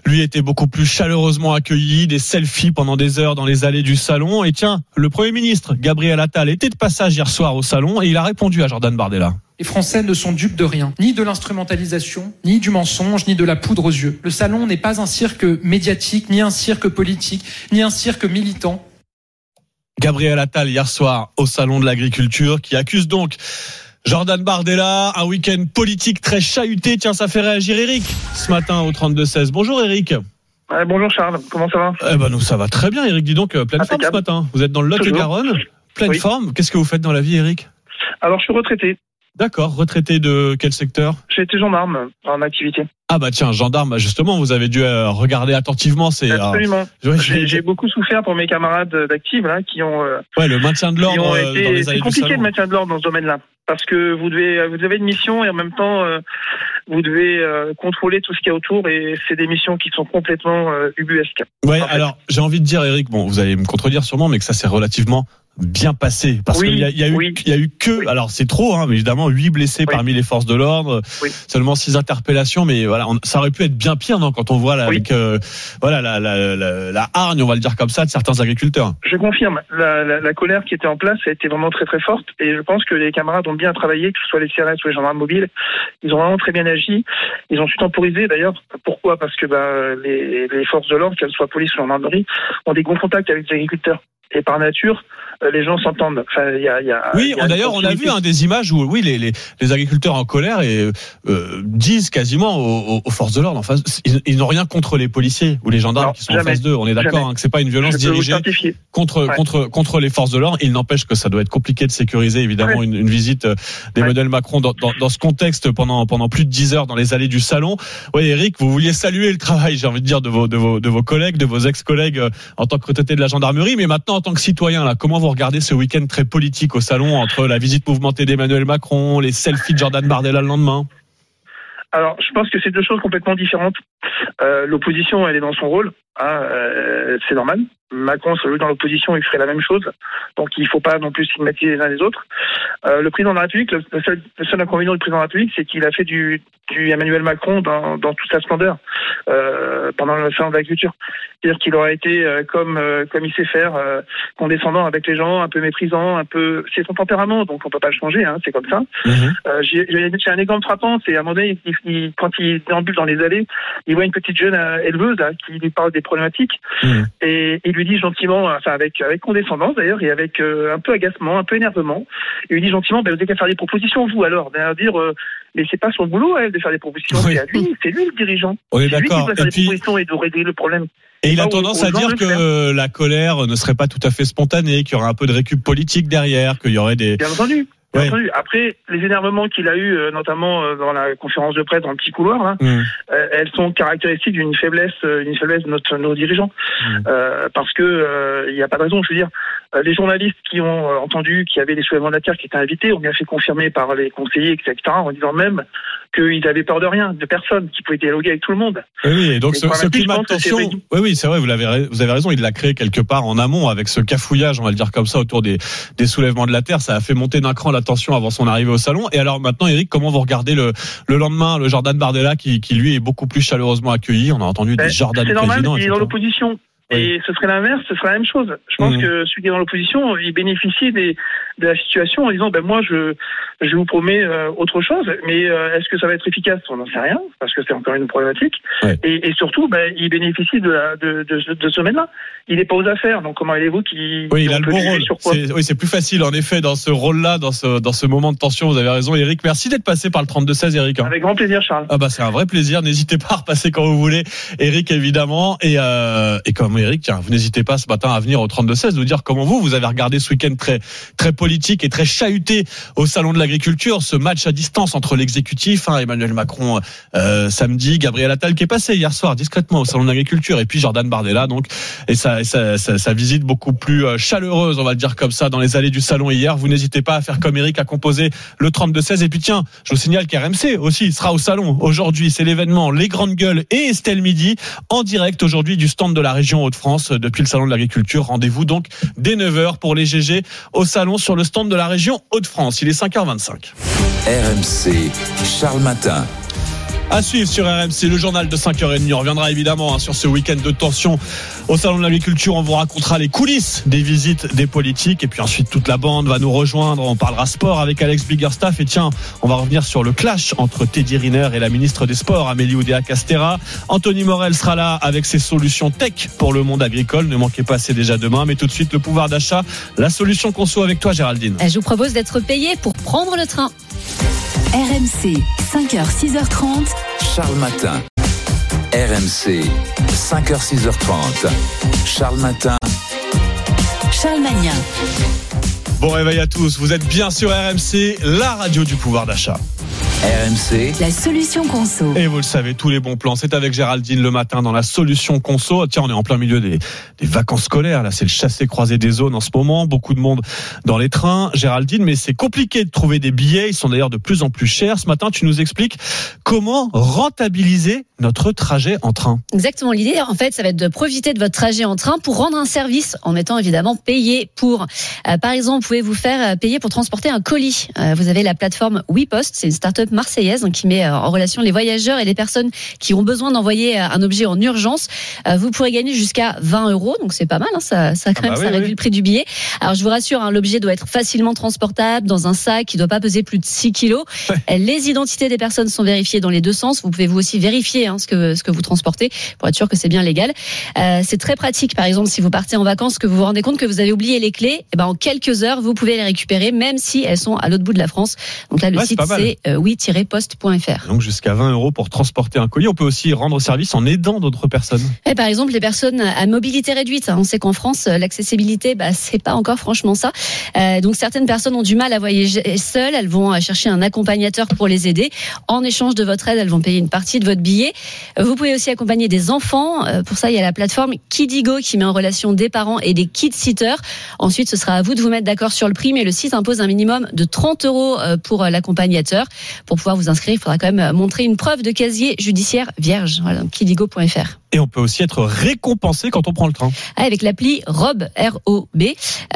Speaker 3: lui, été beaucoup plus chaleureusement accueilli, des selfies pendant des heures dans les allées du salon. Et tiens, le Premier ministre, Gabriel Attal, était de passage hier soir au salon et il a répondu à Jordan Bardella.
Speaker 23: Les Français ne sont dupes de rien, ni de l'instrumentalisation, ni du mensonge, ni de la poudre aux yeux. Le salon n'est pas un cirque médiatique, ni un cirque politique, ni un cirque militant.
Speaker 3: Gabriel Attal hier soir au salon de l'agriculture qui accuse donc Jordan Bardella, un week-end politique très chahuté. Tiens, ça fait réagir Eric ce matin au 32-16. Bonjour Eric.
Speaker 24: Ouais, bonjour Charles, comment ça va
Speaker 3: Eh ben nous ça va très bien Eric, dis donc euh, pleine forme ce matin. Vous êtes dans le Lot-et-Garonne, pleine
Speaker 24: Oui.
Speaker 3: forme. Qu'est-ce que vous faites dans la vie Eric
Speaker 24: Alors je suis retraité.
Speaker 3: D'accord, retraité de quel secteur
Speaker 24: J'ai été gendarme en activité.
Speaker 3: Ah bah tiens, gendarme, justement, vous avez dû euh, regarder attentivement. C'est euh,
Speaker 24: Absolument. J'ai beaucoup souffert pour mes camarades d'actifs là qui ont, euh,
Speaker 3: ouais, le maintien de l'ordre euh,
Speaker 24: été. C'est compliqué de maintien de l'ordre dans ce domaine-là parce que vous devez, vous avez une mission et en même temps euh, vous devez euh, contrôler tout ce qu'il y a autour et c'est des missions qui sont complètement euh, ubuesques.
Speaker 3: Ouais, alors j'ai envie de dire, Eric, bon, vous allez me contredire sûrement, mais que ça s'est relativement bien passé parce
Speaker 24: Oui,
Speaker 3: qu'il y a, y a eu, il y a eu que, alors c'est trop, hein, mais évidemment, huit blessés parmi les forces de l'ordre, seulement six interpellations, mais voilà, on- ça aurait pu être bien pire, non, quand on voit là, avec, euh, voilà, la, la, la, la hargne, on va le dire comme ça, de certains agriculteurs.
Speaker 24: Je confirme, la, la, la colère qui était en place a été vraiment très très forte et je pense que les camarades ont bien travaillé, que ce soit les CRS ou les gendarmes mobiles, ils ont vraiment très bien agi. Ils ont su temporiser d'ailleurs. Pourquoi? Parce que bah, les, les forces de l'ordre, qu'elles soient police ou gendarmerie, ont des bons contacts avec les agriculteurs. Et par nature, les gens s'entendent. Enfin, il y a, y a,
Speaker 3: Oui, d'ailleurs, on a vu hein, des images où, oui, les, les, les agriculteurs en colère et euh, disent quasiment aux, aux- forces de l'ordre, enfin, ils, ils n'ont rien contre les policiers ou les gendarmes
Speaker 24: Non,
Speaker 3: qui sont en
Speaker 24: jamais.
Speaker 3: face d'eux. On est d'accord hein, que c'est pas une violence dirigée contre
Speaker 24: Ouais.
Speaker 3: contre contre les forces de l'ordre. Il n'empêche que ça doit être compliqué de sécuriser évidemment
Speaker 24: Ouais.
Speaker 3: une, une visite euh, d'Emmanuel Macron dans, dans, dans ce contexte pendant pendant plus de 10 heures dans les allées du salon. Oui, Eric, vous vouliez saluer le travail, j'ai envie de dire, de vos de vos de vos collègues, de vos ex-collègues euh, en tant que retraités de la gendarmerie, mais maintenant en tant que citoyen, là, comment vous regardez ce week-end très politique au salon entre la visite mouvementée d'Emmanuel Macron, les selfies de Jordan Bardella le lendemain
Speaker 24: Alors, je pense que c'est deux choses complètement différentes. Euh, l'opposition, elle est dans son rôle. hein, euh, c'est normal. Macron serait dans l'opposition, il ferait la même chose. Donc, il ne faut pas non plus stigmatiser les uns les autres. Euh, le président de la République, le, seul, le seul inconvénient du président de la République, c'est qu'il a fait du, du Emmanuel Macron dans, dans toute sa splendeur euh, pendant le salon de l'agriculture. C'est-à-dire qu'il aurait été euh, comme euh, comme il sait faire, euh, condescendant avec les gens, un peu méprisant, un peu. C'est son tempérament, donc on peut pas le changer. Hein, c'est comme ça. Euh, J'ai j'ai- un exemple frappant, c'est à un moment donné, il- il- quand il déambule dans les allées, il voit une petite jeune éleveuse là, qui lui parle des problématiques et il lui dit gentiment, enfin avec avec condescendance d'ailleurs et avec euh, un peu agacement, un peu énervement, il lui dit gentiment, ben, vous avez qu'à faire des propositions vous alors, à dire, euh, mais c'est pas son boulot à elle de faire des propositions, c'est à lui, c'est lui le dirigeant.
Speaker 3: On est
Speaker 24: C'est lui qui
Speaker 3: d'accord.
Speaker 24: doit faire
Speaker 3: Et
Speaker 24: des
Speaker 3: puis-
Speaker 24: propositions et de régler le problème.
Speaker 3: Et il a tendance à dire que la colère ne serait pas tout à fait spontanée, qu'il y aurait un peu de récup politique derrière, qu'il y aurait des.
Speaker 24: Bien entendu. Après, les énervements qu'il a eu, euh, notamment euh, dans la conférence de presse dans le petit couloir, là,
Speaker 3: Mmh.
Speaker 24: euh, elles sont caractéristiques d'une faiblesse, euh, une faiblesse de notre, nos dirigeants, Euh, parce que euh, il n'y a pas de raison. Je veux dire, euh, les journalistes qui ont euh, entendu qu'il y avait des soulèvements de la terre qui étaient invités ont bien fait confirmer par les conseillers, etc., en disant même qu'ils avaient peur de rien, de personne, qu'ils pouvaient dialoguer avec tout le monde.
Speaker 3: Oui, donc ce, climat de tension, oui, oui, c'est vrai, vous avez, vous avez raison, il l'a créé quelque part en amont avec ce cafouillage, on va le dire comme ça, autour des, des soulèvements de la terre. Ça a fait monter d'un cran la tension avant son arrivée au salon. Et alors maintenant, Eric, comment vous regardez le, le lendemain, le Jordan Bardella qui, qui lui est beaucoup plus chaleureusement accueilli? On a entendu des
Speaker 24: Ben,
Speaker 3: Jordan
Speaker 24: C'est normal,
Speaker 3: présidents,
Speaker 24: il est dans l'opposition. Et ce serait l'inverse, ce serait la même chose. Je pense
Speaker 3: Mhm.
Speaker 24: que celui qui est dans l'opposition, il bénéficie des, de la situation en disant, ben moi, je, je vous promets euh, autre chose, mais euh, est-ce que ça va être efficace? On n'en sait rien, parce que c'est encore une problématique. Et, et surtout, ben, il bénéficie de, la, de, de, ce- de ce domaine-là. Il n'est pas aux affaires, donc comment allez-vous qui
Speaker 3: Oui, il a le bon rôle. C'est- Oui, c'est plus facile en effet dans ce rôle-là, dans ce dans ce moment de tension. Vous avez raison, Eric. Merci d'être passé par le 32-16, Eric. hein.
Speaker 24: Avec grand plaisir, Charles.
Speaker 3: Ah bah c'est un vrai plaisir. N'hésitez pas à repasser quand vous voulez, Eric évidemment. Et euh, et comme Eric, tiens, vous n'hésitez pas ce matin à venir au 32-16 nous dire comment vous vous avez regardé ce week-end très très politique et très chahuté au salon de l'agriculture, ce match à distance entre l'exécutif, hein, Emmanuel Macron euh, samedi, Gabriel Attal qui est passé hier soir discrètement au salon de l'agriculture et puis Jordan Bardella donc et sa visite beaucoup plus euh, chaleureuse, on va le dire comme ça, dans les allées du salon hier. Vous n'hésitez pas à faire comme Eric, à composer le 32-16. Et puis tiens, je vous signale qu'RMC aussi sera au salon aujourd'hui. C'est l'événement Les Grandes Gueules et Estelle Midi en direct aujourd'hui du stand de la région Hauts-de-France euh, depuis le salon de l'agriculture. Rendez-vous donc dès 9h pour les GG au salon sur le stand de la région Hauts-de-France. Il est 5h25.
Speaker 2: RMC, Charles Matin.
Speaker 3: À suivre sur RMC, le journal de 5h30. On reviendra évidemment hein, sur ce week-end de tension au Salon de l'Agriculture. On vous racontera les coulisses des visites des politiques. Et puis ensuite, toute la bande va nous rejoindre. On parlera sport avec Alex Biggerstaff. Et tiens, on va revenir sur le clash entre Teddy Riner et la ministre des Sports, Amélie Oudéa-Castera. Anthony Morel sera là avec ses solutions tech pour le monde agricole. Ne manquez pas, c'est déjà demain. Mais tout de suite, le pouvoir d'achat. La solution qu'on soit avec toi, Géraldine.
Speaker 4: Je vous propose d'être payé pour prendre le train.
Speaker 1: RMC, 5h, 6h30.
Speaker 2: Charles Matin. RMC, 5h, 6h30. Charles Matin.
Speaker 1: Charles Magnin.
Speaker 3: Bon réveil à tous. Vous êtes bien sur RMC, la radio du pouvoir d'achat.
Speaker 2: RMC.
Speaker 1: La solution conso.
Speaker 3: Et vous le savez, tous les bons plans, c'est avec Géraldine le matin dans la solution conso. Tiens, on est en plein milieu des, des vacances scolaires. Là, c'est le chassé-croisé des zones en ce moment. Beaucoup de monde dans les trains. Géraldine, mais c'est compliqué de trouver des billets. Ils sont d'ailleurs de plus en plus chers. Ce matin, tu nous expliques comment rentabiliser notre trajet en train.
Speaker 4: Exactement. L'idée, en fait, ça va être de profiter de votre trajet en train pour rendre un service en étant évidemment payé pour. Euh, par exemple, vous pouvez vous faire euh, payer pour transporter un colis? Euh, vous avez la plateforme WePost, c'est une start-up marseillaise qui met euh, en relation les voyageurs et les personnes qui ont besoin d'envoyer euh, un objet en urgence. Euh, Vous pourrez gagner jusqu'à 20 euros, donc c'est pas mal. hein, ça, ça, quand
Speaker 3: Ah
Speaker 4: même,
Speaker 3: bah
Speaker 4: ça
Speaker 3: oui,
Speaker 4: réduit
Speaker 3: oui.
Speaker 4: le prix du billet. Alors je vous rassure, hein, l'objet doit être facilement transportable dans un sac qui doit pas peser plus de 6 kilos. Les identités des personnes sont vérifiées dans les deux sens. Vous pouvez vous aussi vérifier hein, ce que ce que vous transportez pour être sûr que c'est bien légal. Euh, c'est très pratique. Par exemple, si vous partez en vacances, que vous vous rendez compte que vous avez oublié les clés, eh ben en quelques heures, vous pouvez les récupérer, même si elles sont à l'autre bout de la France. Donc là, le
Speaker 3: Ouais,
Speaker 4: site c'est euh,
Speaker 3: Donc jusqu'à 20 euros pour transporter un colis. On peut aussi rendre service en aidant d'autres personnes.
Speaker 4: Et par exemple, les personnes à mobilité réduite. hein. On sait qu'en France, euh, l'accessibilité, bah, c'est pas encore franchement ça. Euh, donc certaines personnes ont du mal à voyager seules. Elles vont euh, chercher un accompagnateur pour les aider. En échange de votre aide, elles vont payer une partie de votre billet. Euh, Vous pouvez aussi accompagner des enfants. Euh, Pour ça, il y a la plateforme Kidigo qui met en relation des parents et des kid sitters. Ensuite, ce sera à vous de vous mettre d'accord sur le prix, mais le site impose un minimum de 30 euros euh, pour euh, l'accompagnateur. Pour pouvoir vous inscrire, il faudra quand même euh, montrer une preuve de casier judiciaire vierge. Voilà, kidigo.fr.
Speaker 3: Et on peut aussi être récompensé quand on prend le train.
Speaker 4: Ah, avec l'appli Rob, R-O-B.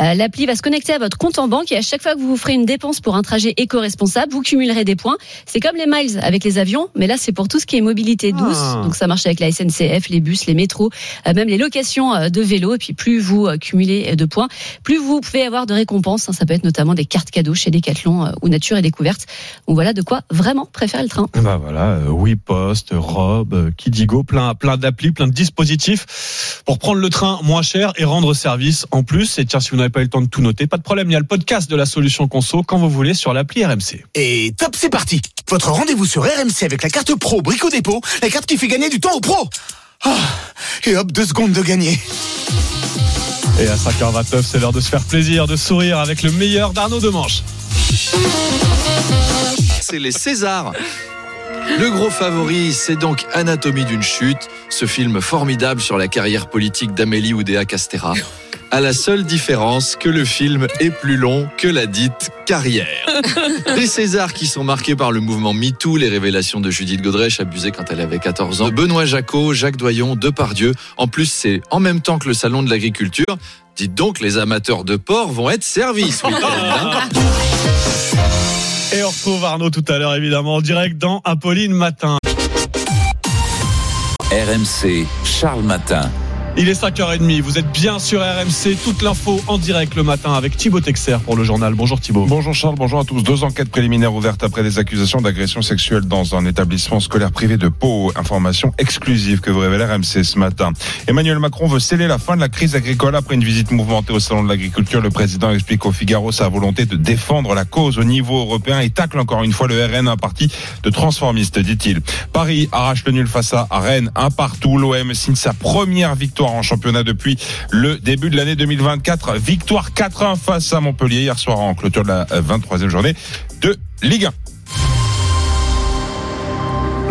Speaker 4: Euh, l'appli va se connecter à votre compte en banque et à chaque fois que vous vous ferez une dépense pour un trajet éco-responsable, vous cumulerez des points. C'est comme les miles avec les avions, mais là, c'est pour tout ce qui est mobilité douce.
Speaker 3: Ah.
Speaker 4: Donc, ça marche avec la SNCF, les bus, les métros, euh, même les locations euh, de vélos. Et puis, plus vous euh, cumulez de points, plus vous pouvez avoir de récompenses. hein. Ça peut être notamment des cartes cadeaux chez Decathlon euh, ou Nature et Découverte. Donc, voilà de quoi vraiment préférer le train.
Speaker 3: Bah voilà, euh, oui Post, Rob, Kidigo, plein plein d'applis, plein de dispositifs pour prendre le train moins cher et rendre service en plus. Et tiens, si vous n'avez pas eu le temps de tout noter, pas de problème, il y a le podcast de la solution conso quand vous voulez sur l'appli RMC.
Speaker 25: Et top, c'est parti Votre rendez-vous sur RMC avec la carte pro Brico Dépôt, la carte qui fait gagner du temps aux pros Ah, Et hop, deux secondes de gagner
Speaker 3: Et à 5h29, c'est l'heure de se faire plaisir, de sourire avec le meilleur d'Arnaud Demanche.
Speaker 26: C'est les Césars. Le gros favori, c'est donc Anatomie d'une chute, ce film formidable sur la carrière politique d'Amélie Oudéa Castera. À la seule différence que le film est plus long que la dite carrière. Des Césars qui sont marqués par le mouvement MeToo, les révélations de Judith Godrèche abusée quand elle avait 14 ans, de Benoît Jacot, Jacques Doyon, Depardieu. En plus, c'est en même temps que le salon de l'agriculture. Dites donc, les amateurs de porc vont être servis ce week-end. hein.
Speaker 3: Et on retrouve Arnaud tout à l'heure, évidemment, en direct dans Apolline Matin.
Speaker 2: RMC, Charles Matin.
Speaker 3: Il est 5h30, vous êtes bien sur RMC, toute l'info en direct le matin avec Thibaut Texer pour le journal. Bonjour Thibaut.
Speaker 5: Bonjour Charles, bonjour à tous. Deux enquêtes préliminaires ouvertes après des accusations d'agression sexuelle dans un établissement scolaire privé de Pau. Information exclusive que vous révèle RMC ce matin. Emmanuel Macron veut sceller la fin de la crise agricole après une visite mouvementée au salon de l'agriculture. Le président explique au Figaro sa volonté de défendre la cause au niveau européen et tacle encore une fois le RN, un parti de transformistes, dit-il. Paris arrache le nul face à Rennes, un partout. L'OM signe sa première victoire en championnat depuis le début de l'année 2024. Victoire 4-1 face à Montpellier hier soir en clôture de la 23e journée de Ligue 1.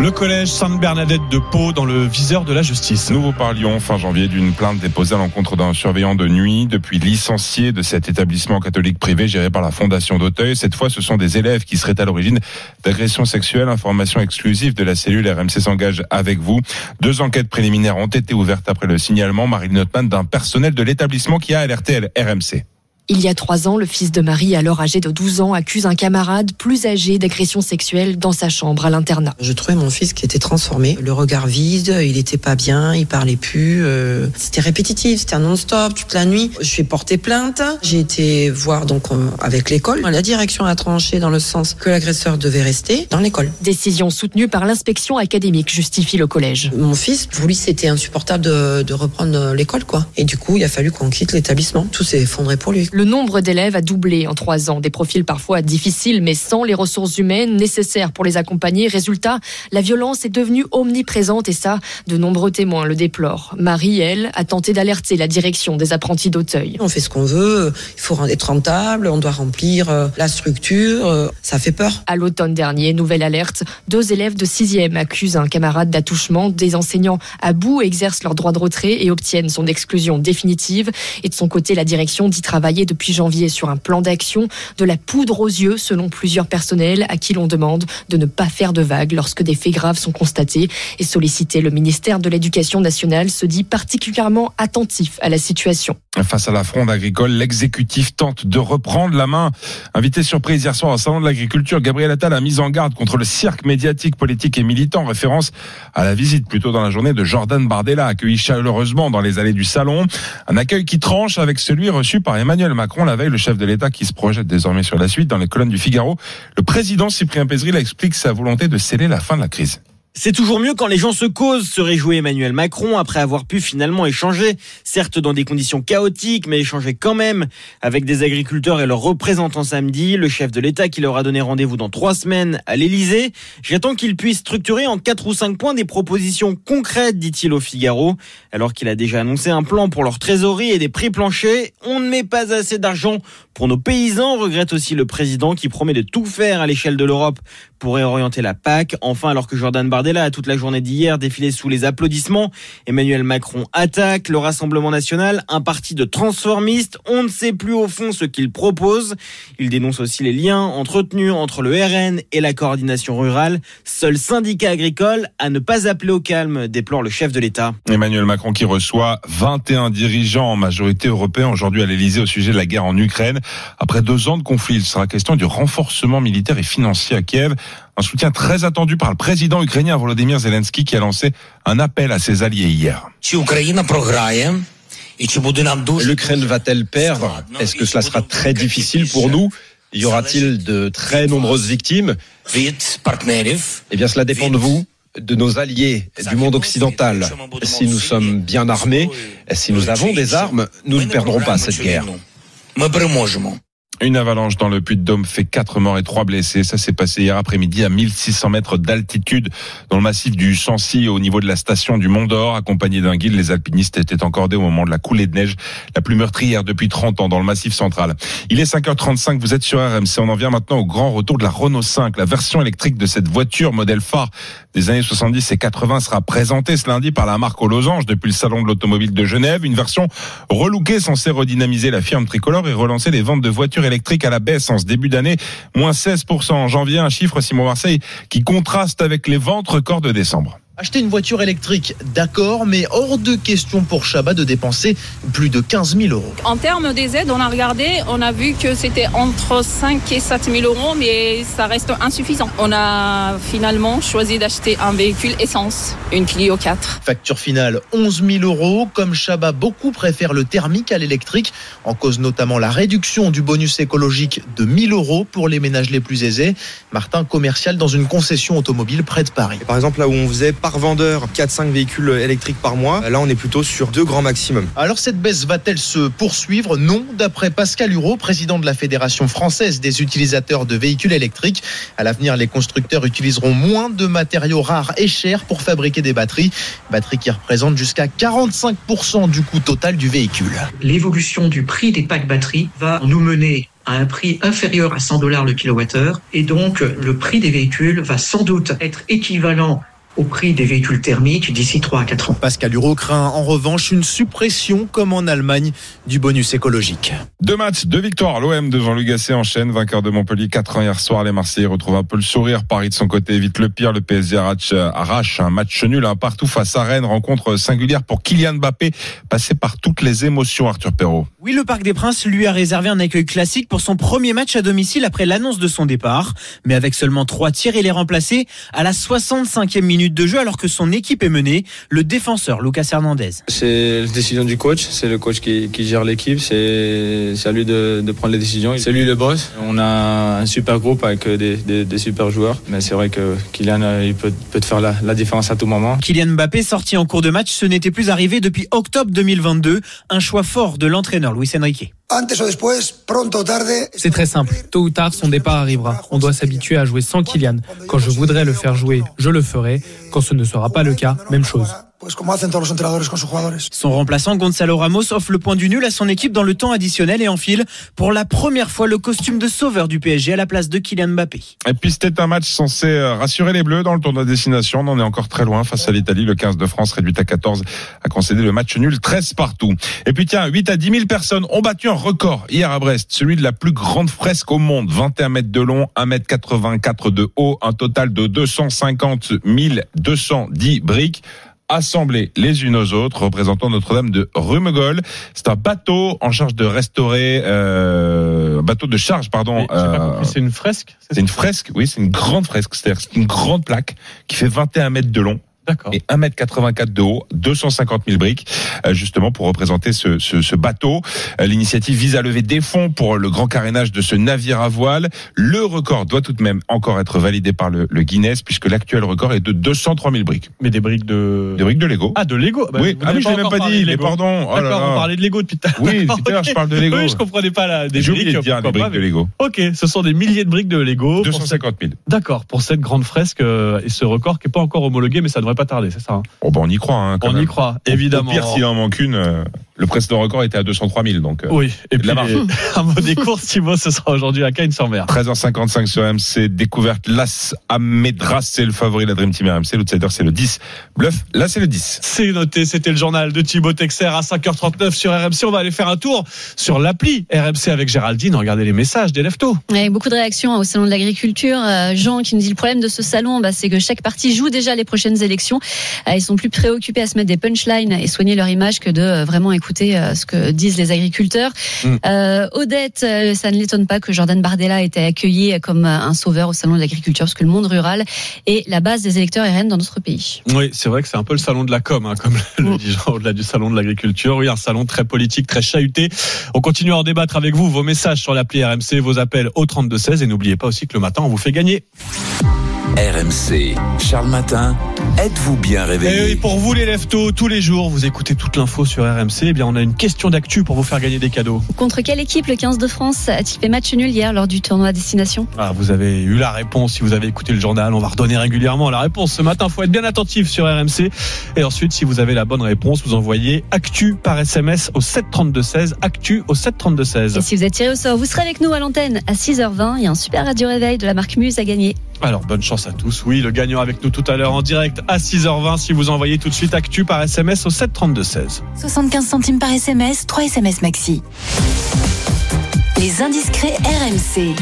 Speaker 3: Le collège Sainte-Bernadette de Pau dans le viseur de la justice.
Speaker 5: Nous vous parlions fin janvier d'une plainte déposée à l'encontre d'un surveillant de nuit depuis licencié de cet établissement catholique privé géré par la Fondation d'Auteuil. Cette fois, ce sont des élèves qui seraient à l'origine d'agressions sexuelles. Information exclusive de la cellule RMC s'engage avec vous. Deux enquêtes préliminaires ont été ouvertes après le signalement, Marilyn Notman, d'un personnel de l'établissement qui a alerté RMC.
Speaker 27: Il y a trois ans, le fils de Marie, alors âgé de 12 ans, accuse un camarade plus âgé d'agression sexuelle dans sa chambre à l'internat.
Speaker 22: Je trouvais mon fils qui était transformé, le regard vide, il était pas bien, il parlait plus, euh, c'était répétitif, c'était un non-stop toute la nuit. Je suis porté plainte, j'ai été voir donc euh, avec l'école. La direction a tranché dans le sens que l'agresseur devait rester dans l'école.
Speaker 27: Décision soutenue par l'inspection académique, justifie le collège.
Speaker 22: Mon fils, pour lui, c'était insupportable de, de reprendre l'école, quoi. Et du coup, il a fallu qu'on quitte l'établissement. Tout s'est effondré pour lui.
Speaker 27: Le nombre d'élèves a doublé en trois ans. Des profils parfois difficiles, mais sans les ressources humaines nécessaires pour les accompagner. Résultat, la violence est devenue omniprésente et ça, de nombreux témoins le déplorent. Marie, elle, a tenté d'alerter la direction des apprentis d'Auteuil.
Speaker 22: On fait ce qu'on veut, il faut être rentable, on doit remplir euh, la structure, euh, ça fait peur.
Speaker 27: À l'automne dernier, nouvelle alerte, deux élèves de 6e accusent un camarade d'attouchement. Des enseignants à bout exercent leur droit de retrait et obtiennent son exclusion définitive. Et de son côté, la direction dit travailler depuis janvier sur un plan d'action de la poudre aux yeux selon plusieurs personnels à qui l'on demande de ne pas faire de vagues lorsque des faits graves sont constatés et solliciter le ministère de l'Éducation nationale se dit particulièrement attentif à la situation.
Speaker 5: Face à la fronde agricole, l'exécutif tente de reprendre la main. Invité surprise hier soir au salon de l'agriculture, Gabriel Attal a mis en garde contre le cirque médiatique, politique et militant, référence à la visite plutôt dans la journée de Jordan Bardella, accueilli chaleureusement dans les allées du salon. Un accueil qui tranche avec celui reçu par Emmanuel Macron la veille, le chef de l'État qui se projette désormais sur la suite dans les colonnes du Figaro. Le président Cyprien Pézril explique sa volonté de sceller la fin de la crise.
Speaker 28: C'est toujours mieux quand les gens se causent, se réjouit Emmanuel Macron après avoir pu finalement échanger, certes dans des conditions chaotiques, mais échanger quand même avec des agriculteurs et leurs représentants samedi, le chef de l'État qui leur a donné rendez-vous dans trois semaines à l'Élysée. J'attends qu'il puisse structurer en quatre ou cinq points des propositions concrètes, dit-il au Figaro, alors qu'il a déjà annoncé un plan pour leur trésorerie et des prix planchers. On ne met pas assez d'argent pour nos paysans, regrette aussi le président qui promet de tout faire à l'échelle de l'Europe pour réorienter la PAC. Enfin, alors que Jordan Bardella a toute la journée d'hier défilé sous les applaudissements, Emmanuel Macron attaque le Rassemblement national, un parti de transformistes. On ne sait plus au fond ce qu'il propose. Il dénonce aussi les liens entretenus entre le RN et la coordination rurale. Seul syndicat agricole à ne pas appeler au calme, déplore le chef de l'État.
Speaker 5: Emmanuel Macron qui reçoit 21 dirigeants en majorité européens aujourd'hui à l'Elysée au sujet de la guerre en Ukraine. Après deux ans de conflit, il sera question du renforcement militaire et financier à Kiev. Un soutien très attendu par le président ukrainien Volodymyr Zelensky qui a lancé un appel à ses alliés hier.
Speaker 29: L'Ukraine va-t-elle perdre? Est-ce que cela sera très difficile pour nous? Y aura-t-il de très nombreuses victimes? Eh bien, cela dépend de vous de nos alliés du monde occidental. Si nous sommes bien armés, si nous avons des armes, nous ne perdrons pas cette guerre.
Speaker 5: Une avalanche dans le Puy-de-Dôme fait 4 morts et 3 blessés. Ça s'est passé hier après-midi à 1600 mètres d'altitude dans le massif du Sancy au niveau de la station du Mont d'Or. Accompagnés d'un guide, les alpinistes étaient encordés au moment de la coulée de neige la plus meurtrière depuis 30 ans dans le massif central. Il est 5h35, vous êtes sur RMC. On en vient maintenant au grand retour de la Renault 5. La version électrique de cette voiture modèle phare des années 70 et 80 sera présentée ce lundi par la marque aux losanges depuis le salon de l'automobile de Genève. Une version relookée censée redynamiser la firme tricolore et relancer les ventes de voitures électriques à la baisse en ce début d'année. Moins 16% en janvier, un chiffre Simon Marseille qui contraste avec les ventes records de décembre.
Speaker 30: Acheter une voiture électrique, d'accord, mais hors de question pour Chabat de dépenser plus de 15 000 euros.
Speaker 31: En termes des aides, on a regardé, on a vu que c'était entre 5 et 7 000 euros, mais ça reste insuffisant. On a finalement choisi d'acheter un véhicule essence, une Clio 4.
Speaker 30: Facture finale 11 000 euros. Comme Chabat, beaucoup préfèrent le thermique à l'électrique, en cause notamment la réduction du bonus écologique de 1000 euros pour les ménages les plus aisés. Martin, commercial dans une concession automobile près de Paris.
Speaker 32: Par exemple, là où on faisait par vendeur 4-5 véhicules électriques par mois, là on est plutôt sur deux grands maximum.
Speaker 30: Alors cette baisse va-t-elle se poursuivre? Non, d'après Pascal Hureau, président de la Fédération française des utilisateurs de véhicules électriques. À l'avenir, les constructeurs utiliseront moins de matériaux rares et chers pour fabriquer des batteries, batteries qui représentent jusqu'à 45% du coût total du véhicule.
Speaker 33: L'évolution du prix des packs batteries va nous mener à un prix inférieur à 100 dollars le kilowattheure et donc le prix des véhicules va sans doute être équivalent au prix des véhicules thermiques d'ici 3 à 4 ans.
Speaker 30: Pascal Hureau craint en revanche une suppression, comme en Allemagne, du bonus écologique.
Speaker 5: Deux matchs, deux victoires. L'OM de Jean-Luc Gasset enchaîne, vainqueur de Montpellier 4 ans hier soir. Les Marseillais retrouvent un peu le sourire. Paris de son côté évite le pire. Le PSG arrache, arrache un match nul, un partout face à Rennes. Rencontre singulière pour Kylian Mbappé, passé par toutes les émotions, Arthur Perrault.
Speaker 34: Oui, le Parc des Princes lui a réservé un accueil classique pour son premier match à domicile après l'annonce de son départ. Mais avec seulement trois tirs, il est remplacé à la 65e minute de jeu alors que son équipe est menée. Le défenseur Lucas Hernandez.
Speaker 35: C'est la décision du coach, c'est le coach qui, qui gère l'équipe, c'est à lui de, de, prendre les décisions. C'est lui le boss. On a un super groupe avec des, des, des super joueurs, mais c'est vrai que Kylian il peut, peut faire la, la différence à tout moment.
Speaker 34: Kylian Mbappé sorti en cours de match, ce n'était plus arrivé depuis octobre 2022. Un choix fort de l'entraîneur Luis Enrique.
Speaker 36: C'est très simple. Tôt ou tard, son départ arrivera. On doit s'habituer à jouer sans Kylian. Quand je voudrais le faire jouer, je le ferai. Quand ce ne sera pas le cas, même chose.
Speaker 34: Son remplaçant Gonzalo Ramos offre le point du nul à son équipe dans le temps additionnel et enfile pour la première fois le costume de sauveur du PSG à la place de Kylian Mbappé.
Speaker 5: Et puis c'était un match censé euh, rassurer les Bleus dans le tournoi de destination. On en est encore très loin face à l'Italie. Le 15 de France réduit à 14 a concédé le match nul 13 partout. Et puis tiens, 8 à 10 000 personnes ont battu un record hier à Brest, celui de la plus grande fresque au monde. 21 mètres de long, 1 mètre 84 de haut, un total de 250 210 briques assemblées les unes aux autres, représentant Notre-Dame de Rumegol. C'est un bateau en charge de restaurer, euh, un bateau de charge, pardon. euh,
Speaker 3: C'est une fresque
Speaker 5: c'est une fresque, oui, c'est une grande fresque. C'est-à-dire c'est une grande plaque qui fait 21 mètres de long. Et 1 mètre 84 de haut, 250 000 briques, euh, justement pour représenter ce, ce, ce bateau. Euh, L'initiative vise à lever des fonds pour le grand carénage de ce navire à voile. Le record doit tout de même encore être validé par le, le Guinness, puisque l'actuel record est de 203 000 briques.
Speaker 3: Mais des briques de...
Speaker 5: Des briques de Lego.
Speaker 3: Ah, de Lego Bah,
Speaker 5: oui, ah oui, je l'ai même pas dit,
Speaker 3: de
Speaker 5: mais
Speaker 3: Lego.
Speaker 5: pardon. Oh là
Speaker 3: D'accord,
Speaker 5: là.
Speaker 3: on parlait de Lego depuis tout à
Speaker 5: Oui,
Speaker 3: l'heure.
Speaker 5: tout à l'heure, je parle de Lego.
Speaker 3: Oui, je comprenais pas la, des
Speaker 5: J'ai oublié
Speaker 3: briques.
Speaker 5: de dire des briques de
Speaker 3: pas,
Speaker 5: Lego.
Speaker 3: mais- Ok, ce sont des milliers de briques de Lego. pour
Speaker 5: 250 000.
Speaker 3: cette- D'accord, pour cette grande fresque euh, et ce record qui est pas encore homologué, mais ça devrait pas tarder, c'est ça hein
Speaker 5: Oh, bah, on y croit, hein, quand
Speaker 3: On y croit, évidemment.
Speaker 5: Au pire, s'il en manque une, euh, le précédent record était à 203 000, donc. euh,
Speaker 3: Oui, et
Speaker 5: de
Speaker 3: puis
Speaker 5: la marge.
Speaker 3: les- un mot des courses, Thibaut, ce sera aujourd'hui à Cagnes-sur-Mer.
Speaker 5: 13h55 sur RMC, découverte Las Amedras, c'est le favori de la Dream Team RMC, l'outsider c'est le 10. Bluff, là c'est le 10.
Speaker 3: C'est noté, c'était le journal de Thibaut Texer à 5h39 sur RMC. On va aller faire un tour sur l'appli RMC avec Géraldine. Regardez les messages des leftos.
Speaker 4: Ouais, beaucoup de réactions hein, au salon de l'agriculture. Euh, Jean qui nous dit le problème de ce salon, bah, c'est que chaque parti joue déjà les prochaines élections. Euh, ils sont plus préoccupés à se mettre des punchlines et soigner leur image que de euh, vraiment écouter euh, ce que disent les agriculteurs.
Speaker 3: Mm.
Speaker 4: Euh, Odette, ça ne l'étonne pas que Jordan Bardella ait été accueilli comme un sauveur au salon de l'agriculture, parce que le monde rural est la base des électeurs RN dans notre pays.
Speaker 3: Oui, c'est vrai que c'est un peu le salon de la com, hein, comme le dit Jean, au-delà du salon de l'agriculture. Oui, un salon très politique, très chahuté. On continue à en débattre avec vous, vos messages sur l'appli RMC, vos appels au 3216 et n'oubliez pas aussi que le matin, on vous fait gagner.
Speaker 2: RMC, Charles Matin, êtes-vous bien
Speaker 3: Et
Speaker 2: réveillé
Speaker 3: oui, pour vous les leftos, tous les jours, vous écoutez toute l'info sur RMC. Eh bien, on a une question d'actu pour vous faire gagner des cadeaux.
Speaker 4: Contre quelle équipe le 15 de France a-t-il fait match nul hier lors du tournoi à destination?
Speaker 3: Ah, vous avez eu la réponse si vous avez écouté le journal. On va redonner régulièrement la réponse ce matin. Faut être bien attentif sur RMC. Et ensuite, si vous avez la bonne réponse, vous envoyez actu par SMS au 732-16. Actu au 732-16.
Speaker 4: Et si vous êtes tiré au sort, vous serez avec nous à l'antenne à 6h20. Il y a un super radio réveil de la marque Muse à gagner.
Speaker 3: Alors, bonne chance à tous. Oui, le gagnant avec nous tout à l'heure en direct à 6h20 si vous envoyez tout de suite actu par SMS au 732-16.
Speaker 1: 75 centimes par SMS, 3 SMS maxi. Les indiscrets RMC.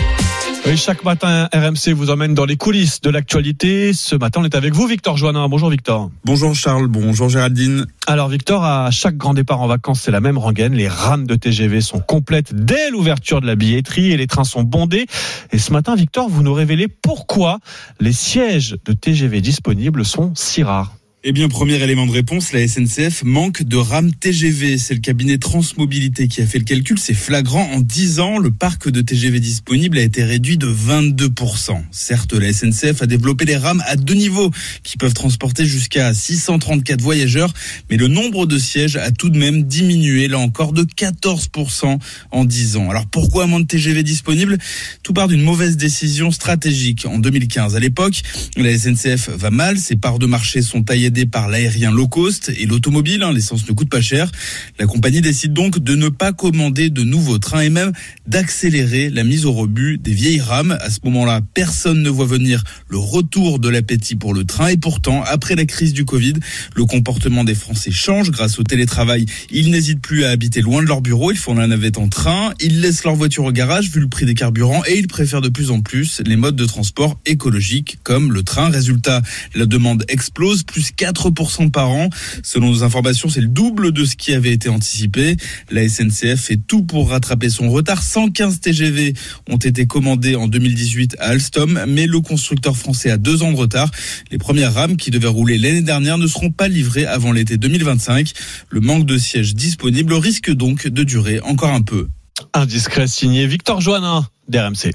Speaker 3: Chaque matin, RMC vous emmène dans les coulisses de l'actualité. Ce matin, on est avec vous, Victor Joannin. Bonjour, Victor.
Speaker 37: Bonjour Charles, bonjour Géraldine.
Speaker 3: Alors, Victor, à chaque grand départ en vacances, c'est la même rengaine. Les rames de TGV sont complètes dès l'ouverture de la billetterie et les trains sont bondés. Et ce matin, Victor, vous nous révélez pourquoi les sièges de TGV disponibles sont si rares.
Speaker 37: Eh bien, premier élément de réponse, la SNCF manque de rames TGV. C'est le cabinet Transmobilité qui a fait le calcul. C'est flagrant. En 10 ans, le parc de TGV disponible a été réduit de 22%. Certes, la SNCF a développé les rames à deux niveaux qui peuvent transporter jusqu'à 634 voyageurs, mais le nombre de sièges a tout de même diminué, là encore, de 14% en 10 ans. Alors pourquoi moins de TGV disponibles Tout part d'une mauvaise décision stratégique en 2015. À l'époque, la SNCF va mal, ses parts de marché sont taillées aidé par l'aérien low cost et l'automobile. hein, L'essence ne coûte pas cher. La compagnie décide donc de ne pas commander de nouveaux trains et même d'accélérer la mise au rebut des vieilles rames. À ce moment-là, personne ne voit venir le retour de l'appétit pour le train. Et pourtant, après la crise du Covid, le comportement des Français change. Grâce au télétravail, ils n'hésitent plus à habiter loin de leur bureau. Ils font la navette en train. Ils laissent leur voiture au garage vu le prix des carburants et ils préfèrent de plus en plus les modes de transport écologiques comme le train. Résultat, la demande explose, plus 4% par an. Selon nos informations, c'est le double de ce qui avait été anticipé. La SNCF fait tout pour rattraper son retard. 115 TGV ont été commandés en 2018 à Alstom, mais le constructeur français a deux ans de retard. Les premières rames qui devaient rouler l'année dernière ne seront pas livrées avant l'été 2025. Le manque de sièges disponibles risque donc de durer encore un peu.
Speaker 3: Indiscret signé Victor Joannin d'RMC.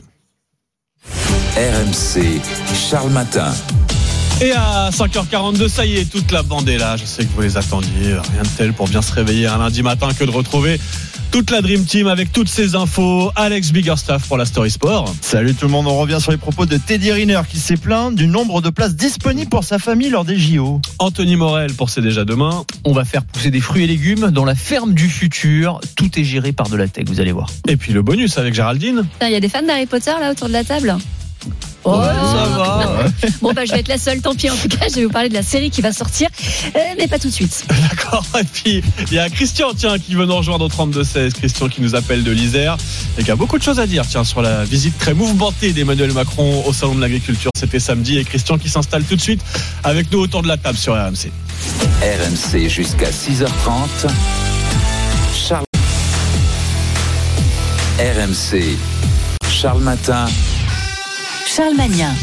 Speaker 2: RMC, Charles Matin.
Speaker 3: Et à 5h42, ça y est, toute la bande est là. Je sais que vous les attendiez. Rien de tel pour bien se réveiller un lundi matin que de retrouver Toute la Dream Team avec toutes ces infos. Alex Biggerstaff pour la Story Sport.
Speaker 38: Salut tout le monde, on revient sur les propos de Teddy Riner qui s'est plaint du nombre de places disponibles pour sa famille lors des JO.
Speaker 3: Anthony Morel pour C'est déjà demain.
Speaker 39: On va faire pousser des fruits et légumes dans la ferme du futur. Tout est géré par de la tech, vous allez voir.
Speaker 3: Et puis le bonus avec Géraldine.
Speaker 4: Il y a des fans d'Harry Potter là autour de la table Oh,
Speaker 39: ça va.
Speaker 4: Bon bah je vais être la seule, tant pis en tout cas, je vais vous parler de la série qui va sortir, euh, mais pas tout de suite.
Speaker 3: D'accord. Et puis il y a Christian tiens qui veut nous rejoindre au 32 16. Christian qui nous appelle de l'Isère et qui a beaucoup de choses à dire tiens sur la visite très mouvementée d'Emmanuel Macron au salon de l'agriculture. C'était samedi et Christian qui s'installe tout de suite avec nous autour de la table sur RMC.
Speaker 2: RMC jusqu'à 6h30. Charles. RMC. Charles Matin.
Speaker 1: Charles Magnin.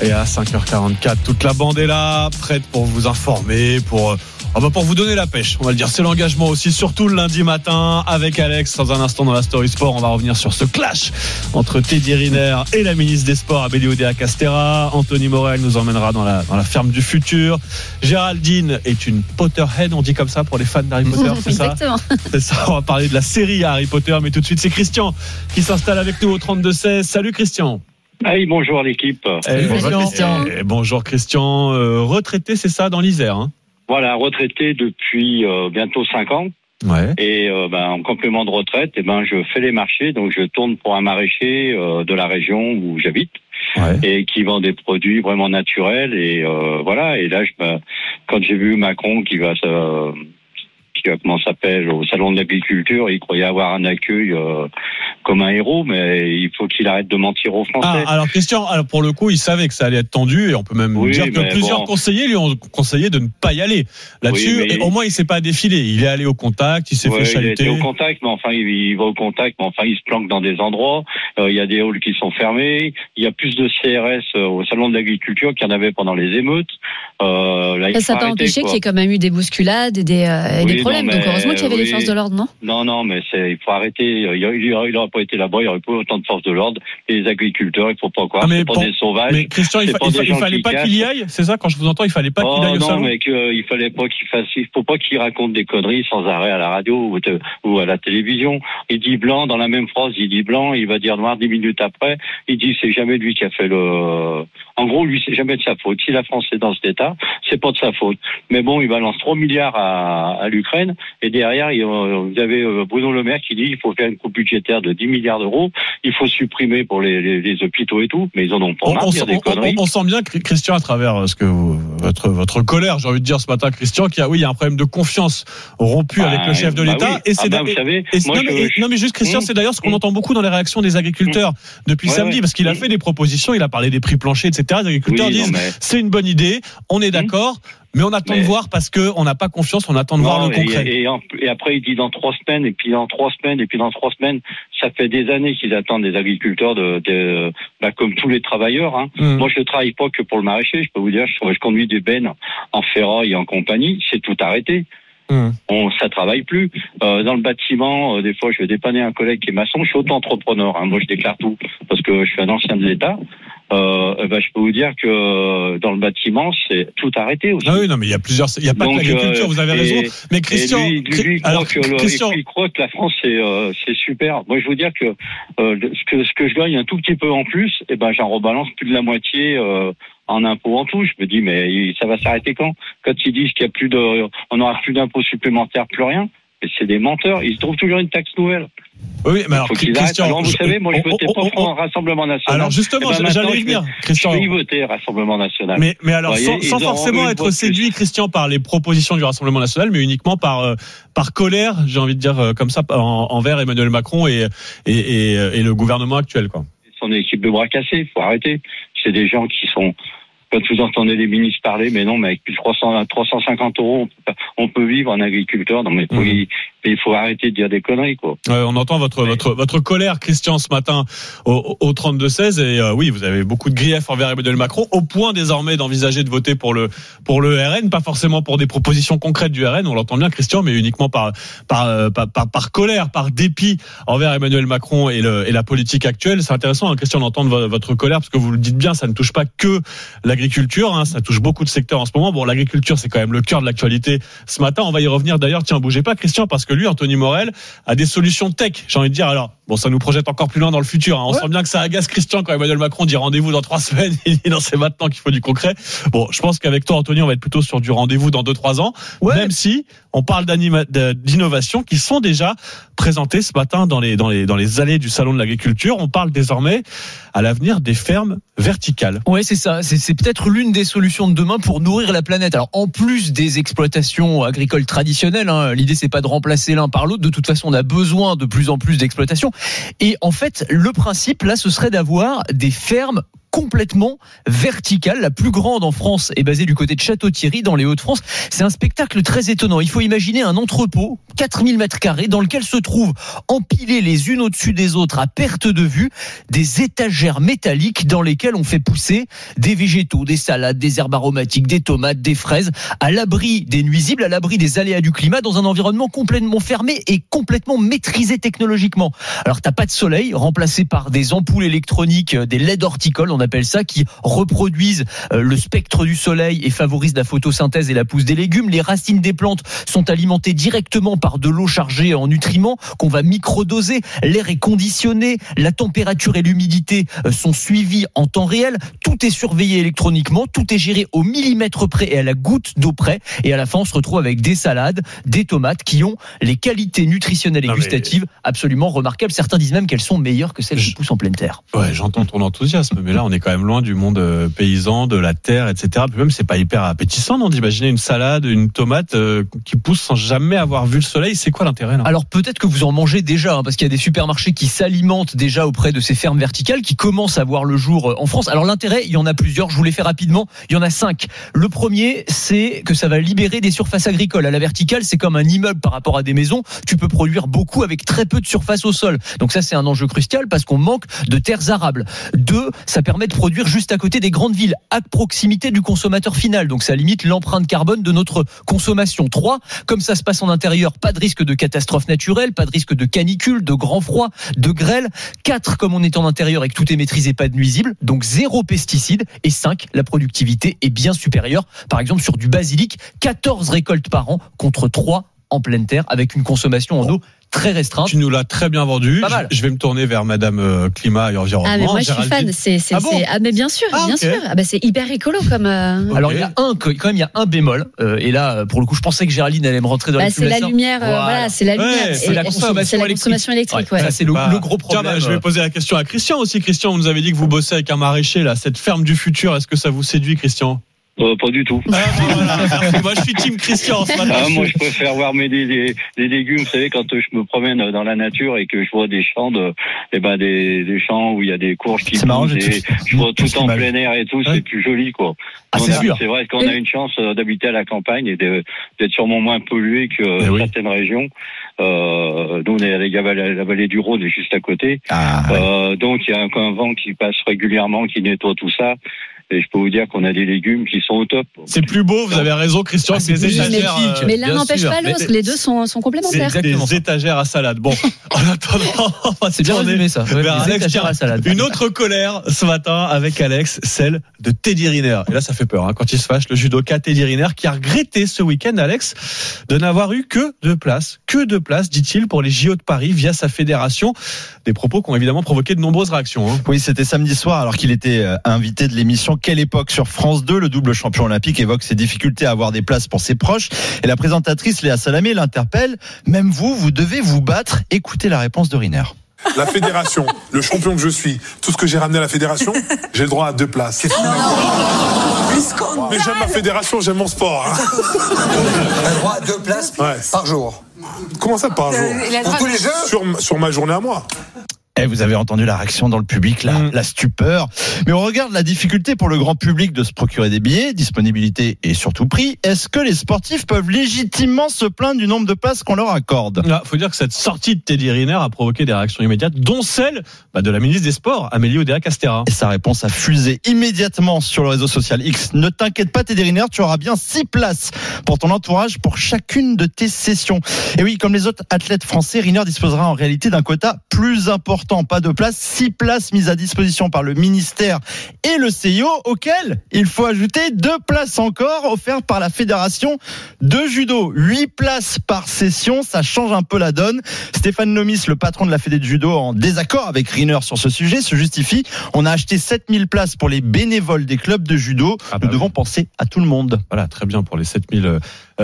Speaker 3: Et à 5h44, toute la bande est là, prête pour vous informer, pour, euh, ah bah pour vous donner la pêche. On va le dire, c'est l'engagement aussi, surtout le lundi matin avec Alex. Dans un instant dans la Story Sport, on va revenir sur ce clash entre Teddy Riner et la ministre des Sports, Abélie Oudéa Castera. Anthony Morel nous emmènera dans la, dans la ferme du futur. Géraldine est une Potterhead, on dit comme ça pour les fans d'Harry Potter, c'est ça
Speaker 4: Exactement.
Speaker 3: C'est ça, on va parler de la série Harry Potter, mais tout de suite, c'est Christian qui s'installe avec nous au 32-16. Salut Christian.
Speaker 40: Hey, bonjour l'équipe.
Speaker 3: Eh, eh, bonjour Christian, Euh, retraité, c'est ça, dans l'Isère hein
Speaker 40: Voilà, retraité depuis euh, bientôt 5 ans.
Speaker 3: Ouais.
Speaker 40: Et euh, ben, en complément de retraite, eh ben, je fais les marchés, donc je tourne pour un maraîcher euh, de la région où j'habite et qui vend des produits vraiment naturels. Et euh, voilà. Et là, je, ben, quand j'ai vu Macron qui va se qui comment ça s'appelle au salon de l'agriculture, il croyait avoir un accueil euh, comme un héros, mais il faut qu'il arrête de mentir aux Français.
Speaker 3: Ah, alors Christian, alors pour le coup, il savait que ça allait être tendu et on peut même
Speaker 40: Oui,
Speaker 3: dire que plusieurs
Speaker 40: bon.
Speaker 3: conseillers lui ont conseillé de ne pas y aller là-dessus.
Speaker 40: Oui,
Speaker 3: au moins, il s'est pas défilé. Il est allé au contact, il s'est
Speaker 40: Ouais,
Speaker 3: fait
Speaker 40: il était
Speaker 3: chaluter.
Speaker 40: au contact, mais enfin, il, il va au contact, mais enfin, il se planque dans des endroits. Euh, il y a des halls qui sont fermés. Il y a plus de CRS euh, au salon de l'agriculture qu'il y en avait pendant les émeutes. Euh, là, il
Speaker 4: Ça n'a pas empêché qu'il y ait quand même eu des bousculades et des, euh, et
Speaker 40: Oui,
Speaker 4: des
Speaker 40: non, mais
Speaker 4: Donc heureusement qu'il y avait les
Speaker 40: oui.
Speaker 4: forces de l'ordre, non?
Speaker 40: Non, non, mais c'est, il faut arrêter. Il n'aurait pas été là-bas, il n'y aurait pas autant de forces de l'ordre. Et les agriculteurs, il faut pas croire.
Speaker 3: Ah, mais
Speaker 40: c'est pas
Speaker 3: pour-
Speaker 40: des sauvages.
Speaker 3: Mais Christian, il, fa-
Speaker 40: pas
Speaker 3: il fallait
Speaker 40: qui
Speaker 3: pas qu'il y aille. C'est ça quand je vous entends, il fallait pas qu'il
Speaker 40: Oh
Speaker 3: aille au
Speaker 40: non,
Speaker 3: salon?
Speaker 40: mais que, il fallait pas qu'il fasse. Il faut pas qu'il raconte des conneries sans arrêt à la radio ou, te- ou à la télévision. Il dit blanc dans la même phrase, il dit blanc, il va dire noir dix minutes après. Il dit c'est jamais lui qui a fait le. En gros, lui c'est jamais de sa faute. Si la France est dans cet état, c'est pas de sa faute. Mais bon, il balance 3 milliards à, à l'Ukraine et derrière, il, euh, vous avez euh, Bruno Le Maire qui dit il faut faire une coupe budgétaire de 10 milliards d'euros. Il faut supprimer pour les, les, les hôpitaux et tout. Mais ils en ont pas
Speaker 3: On,
Speaker 40: marre
Speaker 3: on
Speaker 40: dire
Speaker 3: sent-
Speaker 40: des
Speaker 3: on-
Speaker 40: conneries.
Speaker 3: on- on sent bien, Christian, à travers euh, ce que vous- votre votre colère, j'ai envie de dire ce matin, Christian, qu'il y a oui, il y a un problème de confiance rompu
Speaker 40: Bah,
Speaker 3: avec le chef de
Speaker 40: bah
Speaker 3: l'État.
Speaker 40: oui.
Speaker 3: Et
Speaker 40: Ah
Speaker 3: c'est
Speaker 40: bah,
Speaker 3: d'a-
Speaker 40: vous savez,
Speaker 3: et-
Speaker 40: moi,
Speaker 3: non, mais,
Speaker 40: je-
Speaker 3: non, mais juste Christian,
Speaker 40: Mmh.
Speaker 3: c'est d'ailleurs ce qu'on entend beaucoup dans les réactions des agriculteurs depuis
Speaker 40: Ouais,
Speaker 3: samedi,
Speaker 40: ouais.
Speaker 3: parce qu'il a fait des propositions, il a parlé des prix planchers, etc. Les agriculteurs
Speaker 40: Oui,
Speaker 3: disent
Speaker 40: mais-
Speaker 3: c'est une bonne idée, on est d'accord, mais on attend de voir parce que on n'a pas confiance, on attend de voir le
Speaker 40: et-
Speaker 3: concret.
Speaker 40: Et, après, il dit dans trois semaines, et puis dans trois semaines, et puis dans trois semaines. Ça fait des années qu'ils attendent des agriculteurs, de, de- bah, comme tous les travailleurs. Hein.
Speaker 3: Mm.
Speaker 40: Moi, je travaille pas que pour le maraîcher. Je peux vous dire, je, je conduis des bennes en ferraille et en compagnie. C'est tout arrêté.
Speaker 3: Mm.
Speaker 40: On, ça travaille plus. Euh, dans le bâtiment, euh, des fois, je vais dépanner un collègue qui est maçon. Je suis auto-entrepreneur. Hein. Moi, je déclare tout parce que je suis un ancien de l'État. Euh, eh ben, je peux vous dire que dans le bâtiment, c'est tout arrêté aussi.
Speaker 3: Ah oui, non, mais il y a plusieurs, il y a pas
Speaker 40: Donc,
Speaker 3: que l'agriculture, vous avez
Speaker 40: et-
Speaker 3: raison. Mais Christian,
Speaker 40: lui, lui, il croit
Speaker 3: alors,
Speaker 40: que le-
Speaker 3: Christian,
Speaker 40: il croit que la France c'est super. Moi, je veux dire que ce que ce que je gagne un tout petit peu en plus, et ben j'en rebalance plus de la moitié en impôts en tout. Je me dis mais ça va s'arrêter quand? Quand ils disent qu'il y a plus de, on aura plus d'impôts supplémentaires, plus rien. Et c'est des menteurs. Ils trouvent toujours une taxe nouvelle.
Speaker 3: Oui, mais alors. Christian,
Speaker 40: Alors, vous
Speaker 3: je-
Speaker 40: savez, moi, je votais pas pour un Rassemblement National.
Speaker 3: Alors, justement,
Speaker 40: Eh ben,
Speaker 3: j'allais y venir, Christian.
Speaker 40: Je vais y voter, Rassemblement National.
Speaker 3: Mais, mais alors, sans, forcément être séduit, Christian, par les propositions du Rassemblement national, mais uniquement par, euh, par colère, j'ai envie de dire euh, comme ça, en- envers Emmanuel Macron et, et, et, et le gouvernement actuel. Quoi.
Speaker 40: son équipe de bras cassés. Il faut arrêter. C'est des gens qui sont. Quand vous entendez les ministres parler, mais non, mais avec plus de 300, 350 euros, on peut, pas- on peut vivre en agriculteur. Non, mais
Speaker 3: Mhm.
Speaker 40: Il, faut arrêter de dire des conneries, quoi.
Speaker 3: Euh, on entend votre, votre, votre colère, Christian, ce matin au, au 32-16. Et euh, oui, vous avez beaucoup de griefs envers Emmanuel Macron, au point désormais d'envisager de voter pour le, pour le RN, pas forcément pour des propositions concrètes du RN, on l'entend bien, Christian, mais uniquement par, par, euh, par, par, par colère, par dépit envers Emmanuel Macron et, le, et la politique actuelle. C'est intéressant, hein, Christian, d'entendre vo- votre colère, parce que vous le dites bien, ça ne touche pas que l'agriculture, hein, ça touche beaucoup de secteurs en ce moment. Bon, l'agriculture, c'est quand même le cœur de l'actualité ce matin. On va y revenir d'ailleurs, tiens, bougez pas, Christian, parce que que lui, Anthony Morel, a des solutions tech. J'ai envie de dire, alors, bon, ça nous projette encore plus loin dans le futur. hein. On sent bien que ça agace Christian quand Emmanuel Macron dit rendez-vous dans trois semaines. Il dit non, c'est maintenant qu'il faut du concret. Bon, je pense qu'avec toi, Anthony, on va être plutôt sur du rendez-vous dans deux, trois ans. Même si on parle d'innovations qui sont déjà présentées ce matin dans les, dans les, dans les allées du salon de l'agriculture. On parle désormais à l'avenir des fermes verticales.
Speaker 39: Ouais, c'est ça. C'est c'est peut-être l'une des solutions de demain pour nourrir la planète. Alors, en plus des exploitations agricoles traditionnelles, hein, l'idée c'est pas de remplacer l'un par l'autre. De toute façon, on a besoin de plus en plus d'exploitations. Et en fait, le principe là, ce serait d'avoir des fermes complètement verticales. La plus grande en France est basée du côté de Château-Thierry, dans les Hauts-de-France. C'est un spectacle très étonnant. Il faut imaginer un entrepôt, 4000 mètres carrés, dans lequel se trouvent empilés les unes au-dessus des autres à perte de vue des étagères métalliques dans lesquelles on fait pousser des végétaux, des salades, des herbes aromatiques, des tomates, des fraises, à l'abri des nuisibles, à l'abri des aléas du climat, dans un environnement complètement fermé et complètement maîtrisé technologiquement. Alors t'as pas de soleil, remplacé par des ampoules électroniques, des LED horticoles, appelle ça, qui reproduisent euh, le spectre du soleil et favorisent la photosynthèse et la pousse des légumes. Les racines des plantes sont alimentées directement par de l'eau chargée en nutriments qu'on va microdoser. L'air est conditionné, la température et l'humidité euh, sont suivies en temps réel. Tout est surveillé électroniquement, tout est géré au millimètre près et à la goutte d'eau près. Et à la fin, on se retrouve avec des salades, des tomates qui ont les qualités nutritionnelles et
Speaker 3: Non, mais-
Speaker 39: gustatives absolument remarquables. Certains disent même qu'elles sont meilleures que celles qui poussent en pleine terre.
Speaker 3: Ouais, j'entends ton enthousiasme, mais là, on est quand même loin du monde euh, paysan, de la terre, etc. Puis même, c'est pas hyper appétissant, non, d'imaginer une salade, une tomate euh, qui pousse sans jamais avoir vu le soleil. C'est quoi l'intérêt,
Speaker 39: Alors peut-être que vous en mangez déjà, hein, parce qu'il y a des supermarchés qui s'alimentent déjà auprès de ces fermes verticales, qui commencent à voir le jour euh, en France. Alors l'intérêt, il y en a plusieurs, je vous les fais rapidement, il y en a cinq. Le premier, c'est que ça va libérer des surfaces agricoles. À la verticale, c'est comme un immeuble par rapport à des maisons, tu peux produire beaucoup avec très peu de surface au sol. Donc ça, c'est un enjeu crucial parce qu'on manque de terres arables. Deux, ça permet de produire juste à côté des grandes villes, à proximité du consommateur final. Donc ça limite l'empreinte carbone de notre consommation. Trois, comme ça se passe en intérieur, pas de risque de catastrophe naturelle, pas de risque de canicule, de grand froid, de grêle. Quatre, comme on est en intérieur et que tout est maîtrisé, pas de nuisibles. Donc zéro pesticide. Et cinq, la productivité est bien supérieure. Par exemple, sur du basilic, 14 récoltes par an contre 3 en pleine terre avec une consommation en eau très restreinte.
Speaker 3: Tu nous l'as très bien vendu.
Speaker 39: Pas mal.
Speaker 3: Je vais me tourner vers Madame euh, Climat et Environnement.
Speaker 4: Ah mais moi je suis fan, c'est c'est
Speaker 3: Ah bon
Speaker 4: c'est- ah mais bien sûr,
Speaker 3: Ah,
Speaker 4: bien sûr. Ah bah c'est hyper écolo comme euh,
Speaker 39: Alors il y a un quand même il y a un bémol euh, et là pour le coup je pensais que Géraldine allait me rentrer dans
Speaker 4: bah, c'est la lumière euh, voilà, c'est la lumière
Speaker 39: c'est la consommation
Speaker 4: c'est la
Speaker 39: électrique.
Speaker 4: consommation électrique
Speaker 39: Ouais,
Speaker 4: ouais.
Speaker 39: ça, c'est le,
Speaker 3: Bah,
Speaker 39: le gros
Speaker 3: Tiens,
Speaker 39: problème.
Speaker 3: bah, je vais poser la question à Christian aussi. Christian, vous nous avez dit que vous bossez avec un maraîcher là, cette ferme du futur. Est-ce que ça vous séduit, Christian?
Speaker 40: Euh, pas du tout.
Speaker 3: Ah, voilà, merci. Moi, je suis team Christian ce matin.
Speaker 40: Ah, moi, je préfère voir mes des, des, des légumes. Vous savez, quand je me promène dans la nature et que je vois des champs de, eh ben des, des champs où il y a des courges qui
Speaker 38: marrant,
Speaker 40: et
Speaker 38: tout-
Speaker 40: je vois tout
Speaker 38: tout
Speaker 40: en plein air et tout,
Speaker 38: Ouais.
Speaker 40: c'est plus joli, quoi.
Speaker 38: Ah, c'est
Speaker 40: vrai qu'on a une chance euh, d'habiter à la campagne et d'être sûrement moins pollué que
Speaker 3: Eh oui.
Speaker 40: certaines régions. Euh, nous, on est à la vallée, la vallée du Rhône, est juste à côté.
Speaker 38: Ah, ouais.
Speaker 40: Euh, donc, il y a un, un vent qui passe régulièrement, qui nettoie tout ça. Et je peux vous dire qu'on a des légumes qui sont au top.
Speaker 3: C'est plus beau, vous avez raison, Christian,
Speaker 39: Ah,
Speaker 3: des
Speaker 39: c'est
Speaker 3: étagères.
Speaker 39: magnifique.
Speaker 3: euh,
Speaker 4: Mais l'un n'empêche pas l'autre, les deux sont sont
Speaker 3: C'est
Speaker 4: complémentaires.
Speaker 39: exactement
Speaker 3: des étagères à salade. Bon, en attendant,
Speaker 39: C'est bien résumé ça. Ouais,
Speaker 3: Alex
Speaker 39: à la salade.
Speaker 3: Une autre colère ce matin avec Alex, celle de Teddy Riner. Et là, ça fait peur hein, quand il se fâche, le judoka Teddy Riner qui a regretté ce week-end, Alex, de n'avoir eu que deux places, que deux places, dit-il, pour les JO de Paris via sa fédération. Des propos qui ont évidemment provoqué de nombreuses réactions. hein.
Speaker 38: Oui, c'était samedi soir alors qu'il était euh, invité de l'émission Quelle époque sur France 2. Le double champion olympique évoque ses difficultés à avoir des places pour ses proches. Et la présentatrice Léa Salamé l'interpelle. Même vous, vous devez vous battre. Écoutez la réponse de Riner.
Speaker 41: La fédération, le champion que je suis, tout ce que j'ai ramené à la fédération, j'ai le droit à deux places. Mais j'aime ma fédération, j'aime mon sport. hein.
Speaker 42: Le droit à deux places
Speaker 41: Ouais.
Speaker 42: par jour.
Speaker 41: Comment ça par jour
Speaker 42: Pour tous les jeux
Speaker 41: sur, sur ma journée à moi.
Speaker 38: Eh, vous avez entendu la réaction dans le public, la, la stupeur. Mais on regarde la difficulté pour le grand public de se procurer des billets, disponibilité et surtout prix. Est-ce que les sportifs peuvent légitimement se plaindre du nombre de places qu'on leur accorde?
Speaker 3: Là, faut dire que cette sortie de Teddy Riner a provoqué des réactions immédiates, dont celle bah, de la ministre des Sports, Amélie Oudéa-Castera.
Speaker 38: Et sa réponse a fusé immédiatement sur le réseau social X. Ne t'inquiète pas, Teddy Riner, tu auras bien six places pour ton entourage pour chacune de tes sessions. Et oui, comme les autres athlètes français, Riner disposera en réalité d'un quota plus important important, pas de place, six places mises à disposition par le ministère et le CIO, auquel il faut ajouter deux places encore offertes par la fédération de judo. Huit places par session, ça change un peu la donne. Stéphane Nomis, le patron de la fédé de judo, en désaccord avec Riner sur ce sujet, se justifie. On a acheté 7000 places pour les bénévoles des clubs de judo.
Speaker 3: Ah bah
Speaker 38: Nous devons penser à tout le monde.
Speaker 3: Voilà, très bien pour les 7000 euh,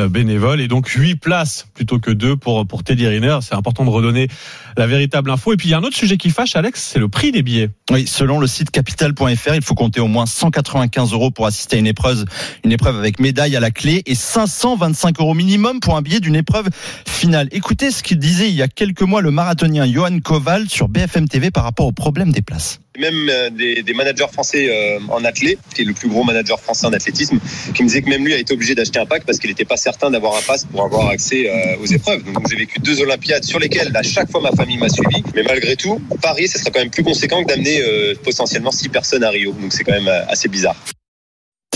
Speaker 3: bénévoles et donc 8 places plutôt que 2 pour, pour Teddy Riner. C'est important de redonner la véritable info. Et puis il y a un autre sujet qui fâche, Alex, c'est le prix des billets.
Speaker 38: Oui, selon le site capital.fr, il faut compter au moins 195 euros pour assister à une épreuve, une épreuve avec médaille à la clé et 525 euros minimum pour un billet d'une épreuve finale. Écoutez ce qu'il disait il y a quelques mois le marathonien Johan Koval sur BFM TV par rapport au problème des places.
Speaker 43: Même euh, des, des managers français euh, en athlé, qui est le plus gros manager français en athlétisme, qui me disait que même lui a été obligé d'acheter un pack parce qu'il n'était pas certain d'avoir un pass pour avoir accès euh, aux épreuves. Donc j'ai vécu deux Olympiades sur lesquelles à chaque fois ma famille m'a suivi. Mais malgré tout, Paris, ce serait quand même plus conséquent que d'amener potentiellement six personnes à Rio. Donc c'est quand même assez bizarre.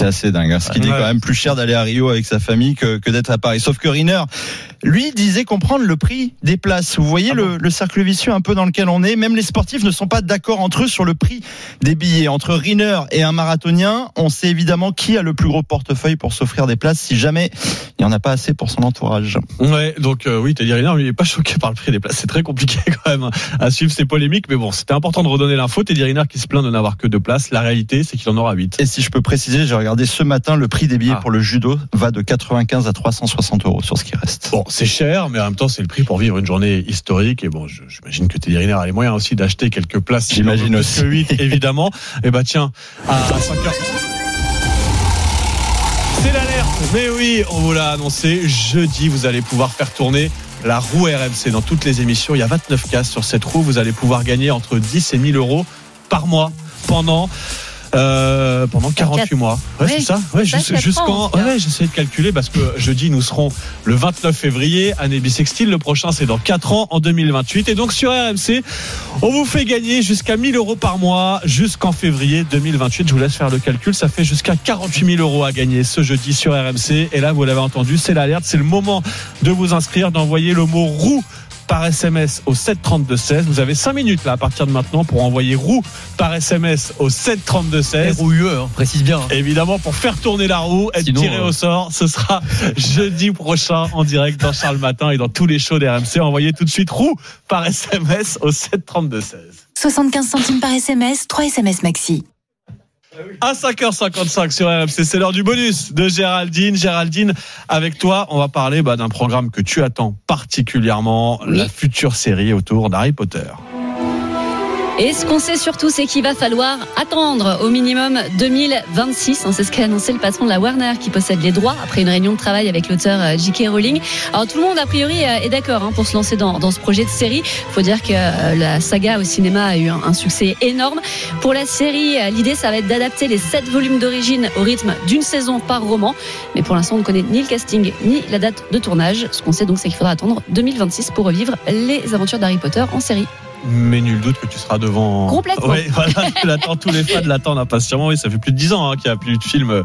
Speaker 38: C'est assez dingue. hein. Ce qui dit
Speaker 3: Ouais.
Speaker 38: quand même plus cher d'aller à Rio avec sa famille que, que d'être à Paris. Sauf que Riner, lui, disait comprendre le prix des places. Vous voyez le, le cercle vicieux un peu dans lequel on est? Même les sportifs ne sont pas d'accord entre eux sur le prix des billets. Entre Riner et un marathonien, on sait évidemment qui a le plus gros portefeuille pour s'offrir des places si jamais il n'y en a pas assez pour son entourage.
Speaker 3: Ouais, donc euh, oui, Teddy Riner, lui, il est pas choqué par le prix des places. C'est très compliqué quand même à suivre ces polémiques, mais bon, c'était important de redonner l'info. Teddy Riner qui se plaint de n'avoir que deux places. La réalité, c'est qu'il en aura huit.
Speaker 38: Et si je peux préciser, j'ai regardé ce matin, le prix des billets
Speaker 3: Ah.
Speaker 38: pour le judo va de 95 à 360 euros sur ce qui reste.
Speaker 3: Bon, c'est cher, mais en même temps, c'est le prix pour vivre une journée historique. Et bon, j'imagine que Teddy Riner a les moyens aussi d'acheter quelques places.
Speaker 38: J'imagine aussi.
Speaker 3: que huit, évidemment. Et bah tiens, à 5 heures. C'est l'alerte. Mais oui, on vous l'a annoncé. Jeudi, vous allez pouvoir faire tourner la roue RMC dans toutes les émissions. Il y a 29 cases sur cette roue. Vous allez pouvoir gagner entre 10 et 1000 euros par mois pendant. Euh, pendant 48
Speaker 4: Quatre-
Speaker 3: mois. Ouais,
Speaker 4: Oui,
Speaker 3: c'est ça. Ouais, jusqu'en. Ouais, j'essaie de calculer parce que jeudi, nous serons le 29 février, année bissextile. Le prochain, c'est dans 4 ans, en 2028. Et donc, sur RMC, on vous fait gagner jusqu'à 1000 euros par mois jusqu'en février 2028. Je vous laisse faire le calcul. Ça fait jusqu'à 48 000 euros à gagner ce jeudi sur RMC. Et là, vous l'avez entendu, c'est l'alerte. C'est le moment de vous inscrire, d'envoyer le mot roue par SMS au 732-16. Vous avez 5 minutes là à partir de maintenant pour envoyer roue par SMS au 732-16.
Speaker 39: ROUE, hein, précise bien.
Speaker 3: Évidemment, pour faire tourner la roue, être
Speaker 39: Sinon,
Speaker 3: tiré
Speaker 39: euh,
Speaker 3: au sort, ce sera jeudi prochain en direct dans Charles Matin et dans tous les shows d'RMC. Envoyez tout de suite roue par SMS au 732-16.
Speaker 1: 75 centimes par SMS, 3 SMS maxi.
Speaker 3: À 5h55 sur RMC, c'est l'heure du bonus de Géraldine. Géraldine, avec toi, on va parler bah, d'un programme que tu attends particulièrement, la future série autour d'Harry Potter.
Speaker 4: Et ce qu'on sait surtout, c'est qu'il va falloir attendre au minimum 2026. hein, C'est ce qu'a annoncé le patron de la Warner qui possède les droits après une réunion de travail avec l'auteur euh, J.K. Rowling. Alors tout le monde a priori euh, est d'accord hein, pour se lancer dans, ce projet de série. Il faut dire que euh, la saga au cinéma a eu un, succès énorme. Pour la série, l'idée ça va être d'adapter les sept volumes d'origine au rythme d'une saison par roman. Mais pour l'instant, on ne connaît ni le casting ni la date de tournage. Ce qu'on sait donc, c'est qu'il faudra attendre 2026 pour revivre les aventures d'Harry Potter en série.
Speaker 3: Mais nul doute que tu seras devant.
Speaker 4: Complètement.
Speaker 3: Oui, voilà, tu l'attends, tous les fans l'attendent impatiemment. Oui, ça fait plus de 10 ans hein, qu'il n'y a plus de film euh,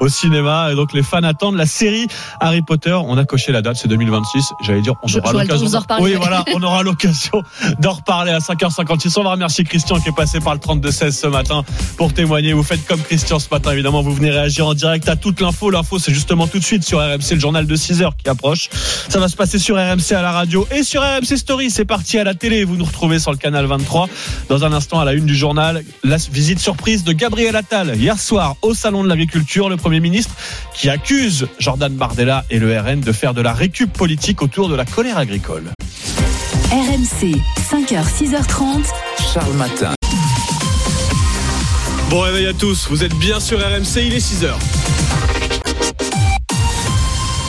Speaker 3: au cinéma. Et donc les fans attendent la série Harry Potter. On a coché la date, c'est 2026. J'allais dire, on
Speaker 4: Je-
Speaker 3: aura l'occasion. Oui, voilà, on aura l'occasion d'en reparler à 5h56. On va remercier Christian qui est passé par le 32-16 ce matin pour témoigner. Vous faites comme Christian ce matin, évidemment. Vous venez réagir en direct à toute l'info. L'info, c'est justement tout de suite sur RMC, le journal de 6 h qui approche. Ça va se passer sur RMC à la radio et sur RMC Story. C'est parti à la télé. Vous nous retrouvez sur le canal 23. Dans un instant, à la une du journal, la visite surprise de Gabriel Attal hier soir au salon de l'agriculture. Le Premier ministre qui accuse Jordan Bardella et le RN de faire de la récup politique autour de la colère agricole.
Speaker 1: RMC, 5h, 6h30.
Speaker 2: Charles Matin.
Speaker 3: Bon réveil à tous, vous êtes bien sur RMC, il est 6h.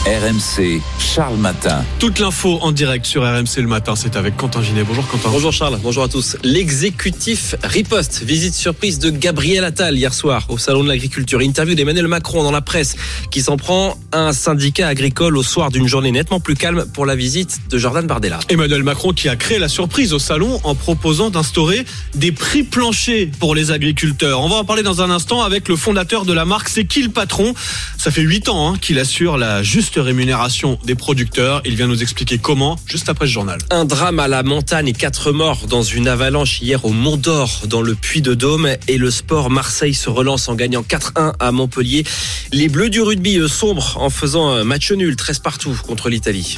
Speaker 2: RMC, Charles Matin.
Speaker 3: Toute l'info en direct sur RMC le matin, c'est avec Quentin Ginet. Bonjour Quentin.
Speaker 44: Bonjour Charles, bonjour à tous. L'exécutif riposte. Visite surprise de Gabriel Attal hier soir au Salon de l'Agriculture. Interview d'Emmanuel Macron dans la presse qui s'en prend à un syndicat agricole au soir d'une journée nettement plus calme pour la visite de Jordan Bardella.
Speaker 3: Emmanuel Macron qui a créé la surprise au salon en proposant d'instaurer des prix planchers pour les agriculteurs. On va en parler dans un instant avec le fondateur de la marque C'est qui le patron? Ça fait 8 ans hein, qu'il assure la juste rémunération des producteurs. Il vient nous expliquer comment juste après ce journal.
Speaker 44: Un drame à la montagne et quatre morts dans une avalanche hier au Mont d'Or dans le Puy de Dôme et le sport Marseille se relance en gagnant 4-1 à Montpellier. Les Bleus du rugby sombrent en faisant match nul 13 partout contre l'Italie.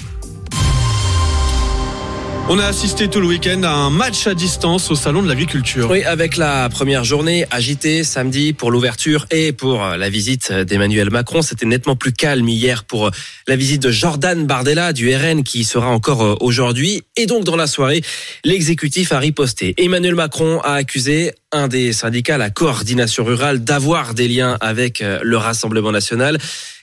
Speaker 3: On a assisté tout le week-end à un match à distance au Salon de l'Agriculture.
Speaker 44: Oui, avec la première journée agitée samedi pour l'ouverture et pour la visite d'Emmanuel Macron. C'était nettement plus calme hier pour la visite de Jordan Bardella du RN qui sera encore aujourd'hui. Et donc dans la soirée, l'exécutif a riposté. Emmanuel Macron a accusé un des syndicats, la coordination rurale, d'avoir des liens avec le Rassemblement national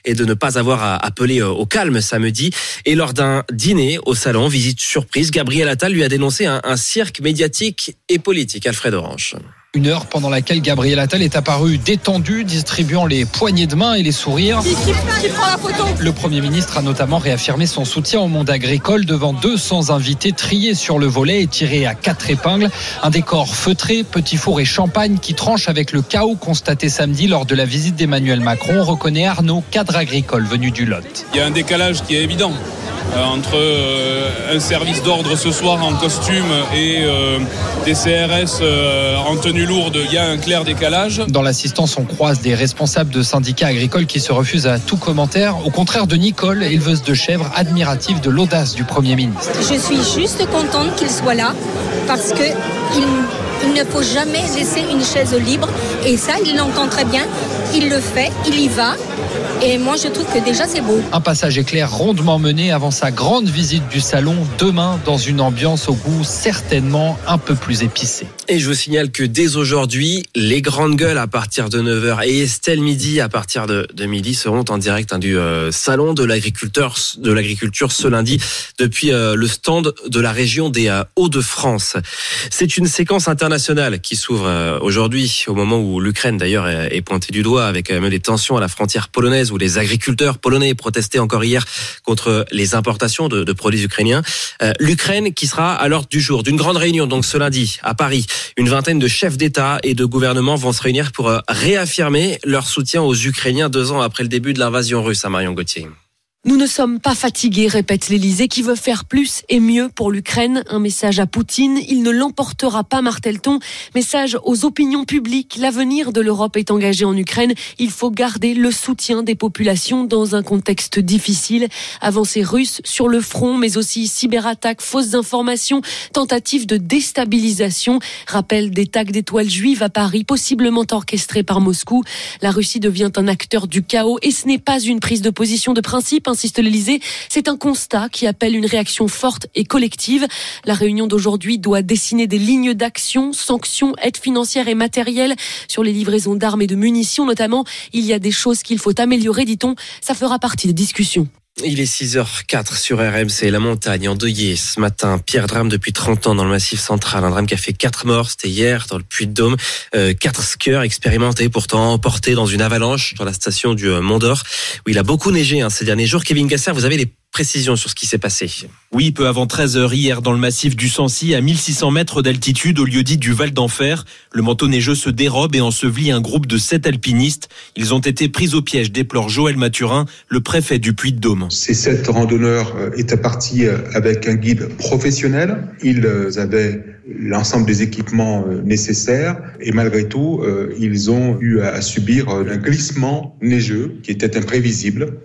Speaker 44: et de ne pas avoir appelé au calme samedi. Et lors d'un dîner au salon, visite surprise, Gabriel Attal lui a dénoncé un, un cirque médiatique et politique. Alfred Orange.
Speaker 45: Une heure pendant laquelle Gabriel Attal est apparu détendu, distribuant les poignées de main et les sourires.
Speaker 46: Qui, qui, qui prend la photo?
Speaker 45: Le Premier ministre a notamment réaffirmé son soutien au monde agricole devant 200 invités triés sur le volet et tirés à quatre épingles. Un décor feutré, petit four et champagne qui tranche avec le chaos constaté samedi lors de la visite d'Emmanuel Macron, reconnaît Arnaud, cadre agricole venu du Lot.
Speaker 47: Il y a un décalage qui est évident euh, entre euh, un service d'ordre ce soir en costume et euh, des CRS en tenue lourde, il y a un clair décalage.
Speaker 45: Dans l'assistance, on croise des responsables de syndicats agricoles qui se refusent à tout commentaire, au contraire de Nicole, éleveuse de chèvres, admirative de l'audace du Premier ministre.
Speaker 48: Je suis juste contente qu'il soit là parce que il, il ne faut jamais laisser une chaise libre et ça, il l'entend très bien. Il le fait, il y va. Et moi, je trouve que déjà, c'est beau.
Speaker 45: Un passage éclair rondement mené avant sa grande visite du salon demain dans une ambiance au goût certainement un peu plus épicé.
Speaker 44: Et je vous signale que dès aujourd'hui, les grandes gueules à partir de 9h et Estelle Midi à partir de, de midi seront en direct hein, du euh, salon de l'agriculteur de l'agriculture ce lundi depuis euh, le stand de la région des euh, Hauts-de-France. C'est une séquence internationale qui s'ouvre aujourd'hui au moment où l'Ukraine d'ailleurs est, est pointée du doigt avec même des tensions à la frontière polonaise où les agriculteurs polonais protestaient encore hier contre les importations de, de produits ukrainiens. Euh, L'Ukraine qui sera à l'ordre du jour d'une grande réunion donc ce lundi à Paris. Une vingtaine de chefs d'État et de gouvernement vont se réunir pour euh, réaffirmer leur soutien aux Ukrainiens deux ans après le début de l'invasion russe à Marion Gauthier.
Speaker 12: Nous ne sommes pas fatigués, répète l'Élysée, qui veut faire plus et mieux pour l'Ukraine. Un message à Poutine. Il ne l'emportera pas, martèle-t-on. Message aux opinions publiques. L'avenir de l'Europe est engagé en Ukraine. Il faut garder le soutien des populations dans un contexte difficile. Avancées russes sur le front, mais aussi cyberattaques, fausses informations, tentatives de déstabilisation. Rappel des tags d'étoiles juives à Paris, possiblement orchestrées par Moscou. La Russie devient un acteur du chaos et ce n'est pas une prise de position de principe insiste l'Elysée. C'est un constat qui appelle une réaction forte et collective. La réunion d'aujourd'hui doit dessiner des lignes d'action, sanctions, aides financières et matérielles sur les livraisons d'armes et de munitions notamment. Il y a des choses qu'il faut améliorer, dit-on. Ça fera partie des discussions.
Speaker 44: Il est 6h04 sur RMC, la montagne endeuillée ce matin. Pire drame depuis 30 ans dans le massif central. Un drame qui a fait 4 morts, c'était hier dans le Puy-de-Dôme. Euh, 4 skieurs expérimentés pourtant emportés dans une avalanche dans la station du Mont d'Or où il a beaucoup neigé hein, ces derniers jours. Kevin Gasser, vous avez les précisions sur ce qui s'est passé.
Speaker 29: Oui, peu avant 13 heures hier dans le massif du Sancy, à 1600 mètres d'altitude au lieu dit du Val d'Enfer, le manteau neigeux se dérobe et ensevelit un groupe de sept alpinistes. Ils ont été pris au piège, déplore Joël Mathurin, le préfet du Puy-de-Dôme.
Speaker 49: Ces sept randonneurs étaient partis avec un guide professionnel. Ils avaient l'ensemble des équipements nécessaires et malgré tout, ils ont eu à subir un glissement neigeux qui était imprévisible,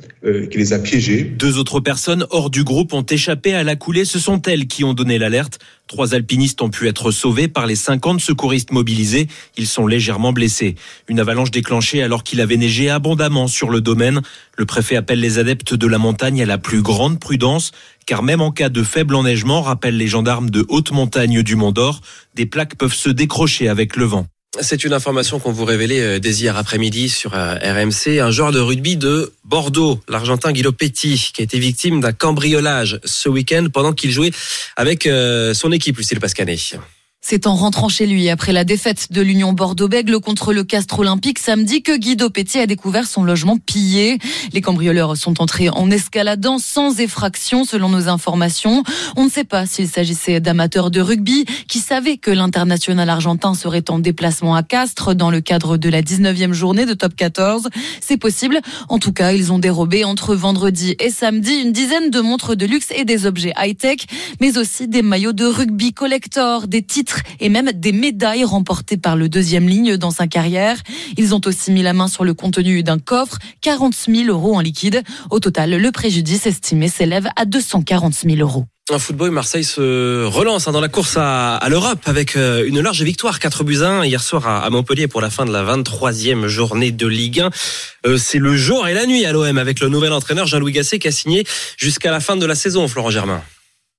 Speaker 49: qui les a piégés.
Speaker 29: Deux autres personnes hors du groupe ont échappé à la coulée. Ce sont elles qui ont donné l'alerte. Trois alpinistes ont pu être sauvés par les 50 secouristes mobilisés. Ils sont légèrement blessés. Une avalanche déclenchée alors qu'il avait neigé abondamment sur le domaine. Le préfet appelle les adeptes de la montagne à la plus grande prudence, car même en cas de faible enneigement, rappellent les gendarmes de haute montagne du Mont d'Or, des plaques peuvent se décrocher avec le vent.
Speaker 44: C'est une information qu'on vous révélait dès hier après-midi sur RMC. Un joueur de rugby de Bordeaux, l'Argentin Guido Petit, qui a été victime d'un cambriolage ce week-end pendant qu'il jouait avec son équipe, Lucille Pascanet.
Speaker 18: C'est en rentrant chez lui après la défaite de l'Union Bordeaux-Bègle contre le Castre Olympique samedi que Guido Petit a découvert son logement pillé. Les cambrioleurs sont entrés en escaladant sans effraction selon nos informations. On ne sait pas s'il s'agissait d'amateurs de rugby qui savaient que l'international argentin serait en déplacement à Castres dans le cadre de la 19e journée de top 14. C'est possible. En tout cas, ils ont dérobé entre vendredi et samedi une dizaine de montres de luxe et des objets high-tech, mais aussi des maillots de rugby collector, des titres et même des médailles remportées par le deuxième ligne dans sa carrière. Ils ont aussi mis la main sur le contenu d'un coffre, 40 000 euros en liquide. Au total, le préjudice estimé s'élève à 240 000 euros.
Speaker 44: En football, Marseille se relance hein, dans la course à, l'Europe avec euh, une large victoire, 4 buts 1 hier soir à, Montpellier pour la fin de la 23e journée de Ligue 1. Euh, c'est le jour et la nuit à l'OM avec le nouvel entraîneur Jean-Louis Gasset qui a signé jusqu'à la fin de la saison, Florent Germain.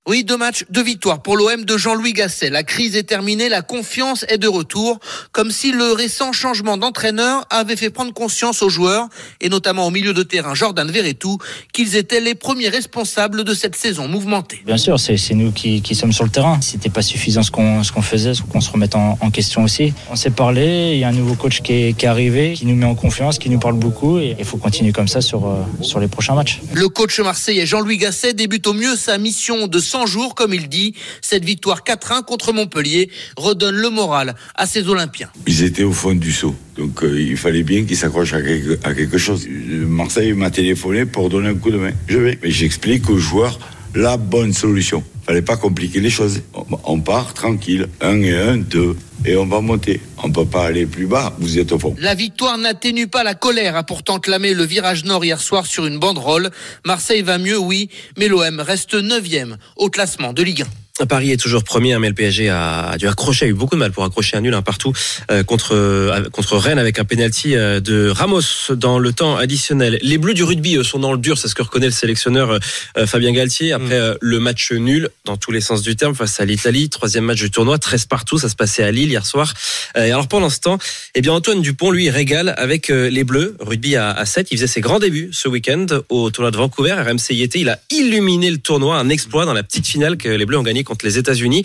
Speaker 50: Oui, deux matchs, deux victoires pour l'OM de Jean-Louis Gasset. La crise est terminée, la confiance est de retour, comme si le récent changement d'entraîneur avait fait prendre conscience aux joueurs, et notamment au milieu de terrain Jordan Verretou, qu'ils étaient les premiers responsables de cette saison mouvementée.
Speaker 51: Bien sûr, c'est nous qui, sommes sur le terrain. C'était pas suffisant ce qu'on qu'on faisait, qu'on se remette en, question aussi. On s'est parlé, il y a un nouveau coach qui est, arrivé, qui nous met en confiance, qui nous parle beaucoup, et il faut continuer comme ça sur, euh, sur les prochains matchs.
Speaker 50: Le coach marseillais Jean-Louis Gasset débute au mieux sa mission de 100 jours, comme il dit. Cette victoire 4-1 contre Montpellier redonne le moral à ses Olympiens.
Speaker 15: Ils étaient au fond du saut, donc euh, il fallait bien qu'ils s'accrochent à à quelque chose. Marseille m'a téléphoné pour donner un coup de main. Je vais, mais j'explique aux joueurs la bonne solution. Fallait pas compliquer les choses. On part tranquille, un et un, deux, et on va monter. On peut pas aller plus bas, vous êtes au fond.
Speaker 50: La victoire n'atténue pas la colère, a pourtant clamé le virage nord hier soir sur une banderole. Marseille va mieux, oui, mais l'OM reste neuvième au classement de Ligue 1.
Speaker 44: Paris est toujours premier, hein, mais le PSG a dû accrocher, a eu beaucoup de mal pour accrocher un nul un partout euh, contre euh, contre Rennes avec un penalty euh, de Ramos dans le temps additionnel. Les Bleus du rugby sont dans le dur, c'est ce que reconnaît le sélectionneur Fabien Galtier après mm. le match nul dans tous les sens du terme face à l'Italie, troisième match du tournoi, 13 partout, ça se passait à Lille hier soir. Et alors pendant ce temps, eh bien Antoine Dupont lui régale avec les Bleus rugby à, à 7. Il faisait ses grands débuts ce week-end au tournoi de Vancouver. RMC y était, il a illuminé le tournoi, un exploit dans la petite finale que les Bleus ont gagné contre les États-Unis.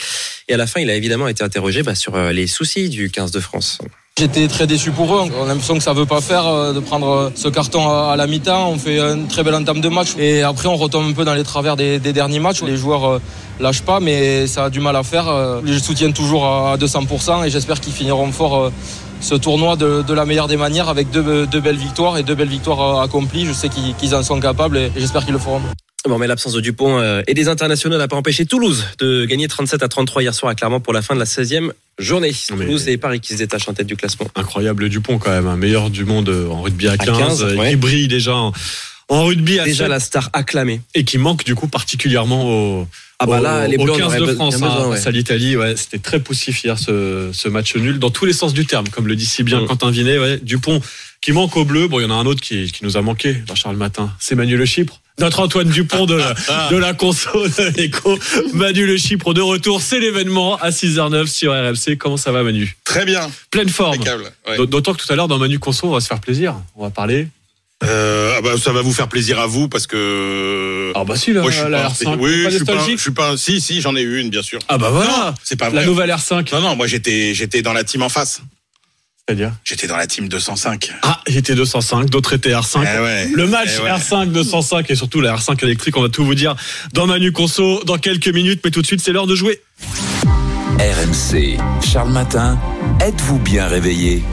Speaker 44: Et à la fin, il a évidemment été interrogé bah, sur euh, les soucis du 15 de France.
Speaker 52: J'étais très déçu pour eux. On a l'impression que ça veut pas faire euh, de prendre euh, ce carton à la mi-temps. On fait une très belle entame de match et après on retombe un peu dans les travers des, derniers matchs. Les joueurs lâchent pas, mais ça a du mal à faire. Je soutiens toujours à 200% et j'espère qu'ils finiront fort ce tournoi de, la meilleure des manières avec deux, belles victoires et deux belles victoires accomplies. Je sais qu'ils en sont capables et j'espère qu'ils le feront.
Speaker 44: Bon, mais l'absence de Dupont euh, et des internationaux n'a pas empêché Toulouse de gagner 37 à 33 hier soir à Clermont pour la fin de la 16e journée. Toulouse et Paris qui se détachent en tête du classement.
Speaker 3: Incroyable Dupont quand même, un meilleur du monde en rugby à 15, Il brille déjà en, rugby à
Speaker 44: Déjà la star acclamée.
Speaker 3: Et qui manque du coup particulièrement au,
Speaker 44: ah bah là, les
Speaker 3: 15 de France, hein, à l'Italie, ouais, c'était très poussif hier ce, ce, match nul, dans tous les sens du terme, comme le dit si bien mm. Quentin Vinet. Ouais, Dupont qui manque au bleu, bon, il y en a un autre qui, qui nous a manqué dans Charles Matin, c'est Manuel Le Chypre. Notre Antoine Dupont de, de la console éco. Manu Le Chypre de retour. C'est l'événement à 6h09 sur RMC. Comment ça va, Manu?
Speaker 5: Très bien.
Speaker 3: Pleine forme. D'autant que tout à l'heure, dans Manu Conso, on va se faire plaisir. On va parler.
Speaker 5: Euh, ah bah, ça va vous faire plaisir à vous parce que.
Speaker 3: Ah bah si, la,
Speaker 5: Moi, je
Speaker 3: suis la R5.
Speaker 5: Oui, je suis, pas, je suis pas. Si, si, j'en ai eu une, bien sûr.
Speaker 3: Ah bah voilà.
Speaker 5: C'est pas
Speaker 3: vrai. La nouvelle R5.
Speaker 5: Non, non, moi j'étais, j'étais dans la team en face.
Speaker 3: C'est-à-dire
Speaker 5: J'étais dans la team 205.
Speaker 3: Ah, j'étais 205, d'autres étaient R5.
Speaker 5: Eh
Speaker 3: le match eh R5 205 et surtout la R5 électrique, on va tout vous dire dans Manu Conso dans quelques minutes, mais tout de suite c'est l'heure de jouer.
Speaker 2: RMC, Charles Matin, êtes-vous bien réveillé?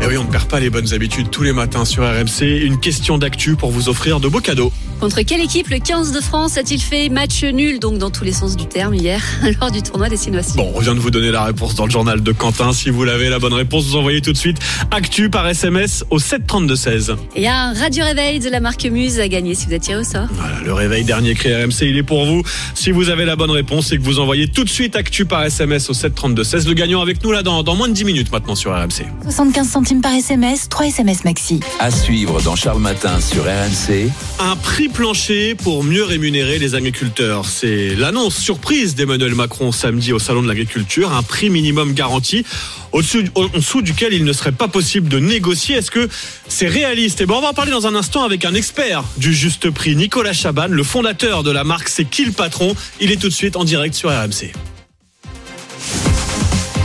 Speaker 3: Eh oui, on ne perd pas les bonnes habitudes tous les matins sur RMC. Une question d'actu pour vous offrir de beaux cadeaux.
Speaker 4: Contre quelle équipe le 15 de France a-t-il fait match nul, donc dans tous les sens du terme, hier, lors du tournoi des Sinois
Speaker 3: Bon, on vient de vous donner la réponse dans le journal de Quentin. Si vous l'avez, la bonne réponse, vous envoyez tout de suite actu par SMS au 732-16.
Speaker 4: Il y a un radio réveil de la marque Muse à gagner si vous êtes tiré au sort.
Speaker 3: Voilà, le réveil dernier créé RMC, il est pour vous. Si vous avez la bonne réponse et que vous envoyez tout de suite actu par SMS au 732-16, le gagnant avec nous là dans, dans moins de 10 minutes maintenant sur RMC.
Speaker 1: 75 centimes par SMS, 3 SMS maxi.
Speaker 2: À suivre dans Charles Matin sur RMC.
Speaker 3: Un prix plancher pour mieux rémunérer les agriculteurs. C'est l'annonce surprise d'Emmanuel Macron samedi au Salon de l'Agriculture, un prix minimum garanti au-dessus, en dessous duquel il ne serait pas possible de négocier. Est-ce que c'est réaliste? Et eh ben, on va en parler dans un instant avec un expert du juste prix, Nicolas Chaban, le fondateur de la marque C'est qui le patron? Il est tout de suite en direct sur RMC.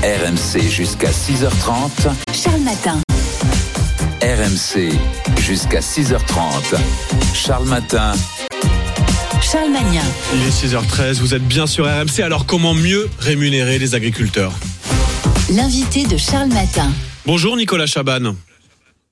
Speaker 2: RMC jusqu'à 6h30.
Speaker 1: Charles Matin.
Speaker 2: RMC jusqu'à 6h30. Charles Matin.
Speaker 1: Charles Magnin.
Speaker 3: Il est 6h13, vous êtes bien sur RMC, alors comment mieux rémunérer les agriculteurs?
Speaker 1: L'invité de Charles Matin.
Speaker 3: Bonjour Nicolas Chaban.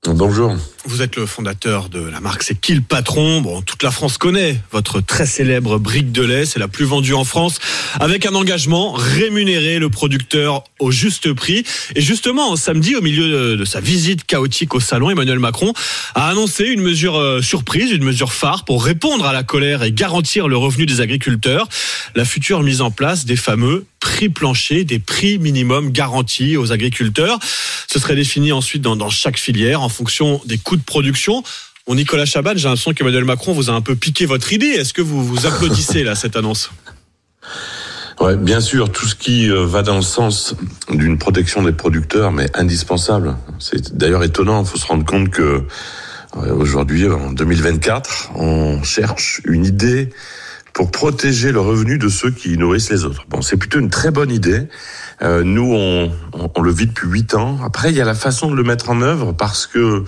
Speaker 53: Bonjour.
Speaker 3: Vous êtes le fondateur de la marque C'est qui le patron? Bon, toute la France connaît votre très célèbre brique de lait, c'est la plus vendue en France, avec un engagement rémunérer le producteur au juste prix. Et justement, samedi, au milieu de, sa visite chaotique au salon, Emmanuel Macron a annoncé une mesure euh, surprise, une mesure phare pour répondre à la colère et garantir le revenu des agriculteurs. La future mise en place des fameux prix planchers, des prix minimums garantis aux agriculteurs. Ce serait défini ensuite dans, dans chaque filière en fonction des coûts de production. Bon, Nicolas Chaban, j'ai l'impression qu'Emmanuel Macron vous a un peu piqué votre idée. Est-ce que vous vous applaudissez là cette annonce?
Speaker 53: Ouais, bien sûr, tout ce qui euh, va dans le sens d'une protection des producteurs, mais indispensable. C'est d'ailleurs étonnant. Il faut se rendre compte que euh, aujourd'hui, en 2024, on cherche une idée pour protéger le revenu de ceux qui nourrissent les autres. Bon, c'est plutôt une très bonne idée. Euh, nous, on, on le vit depuis huit ans. Après, il y a la façon de le mettre en œuvre parce que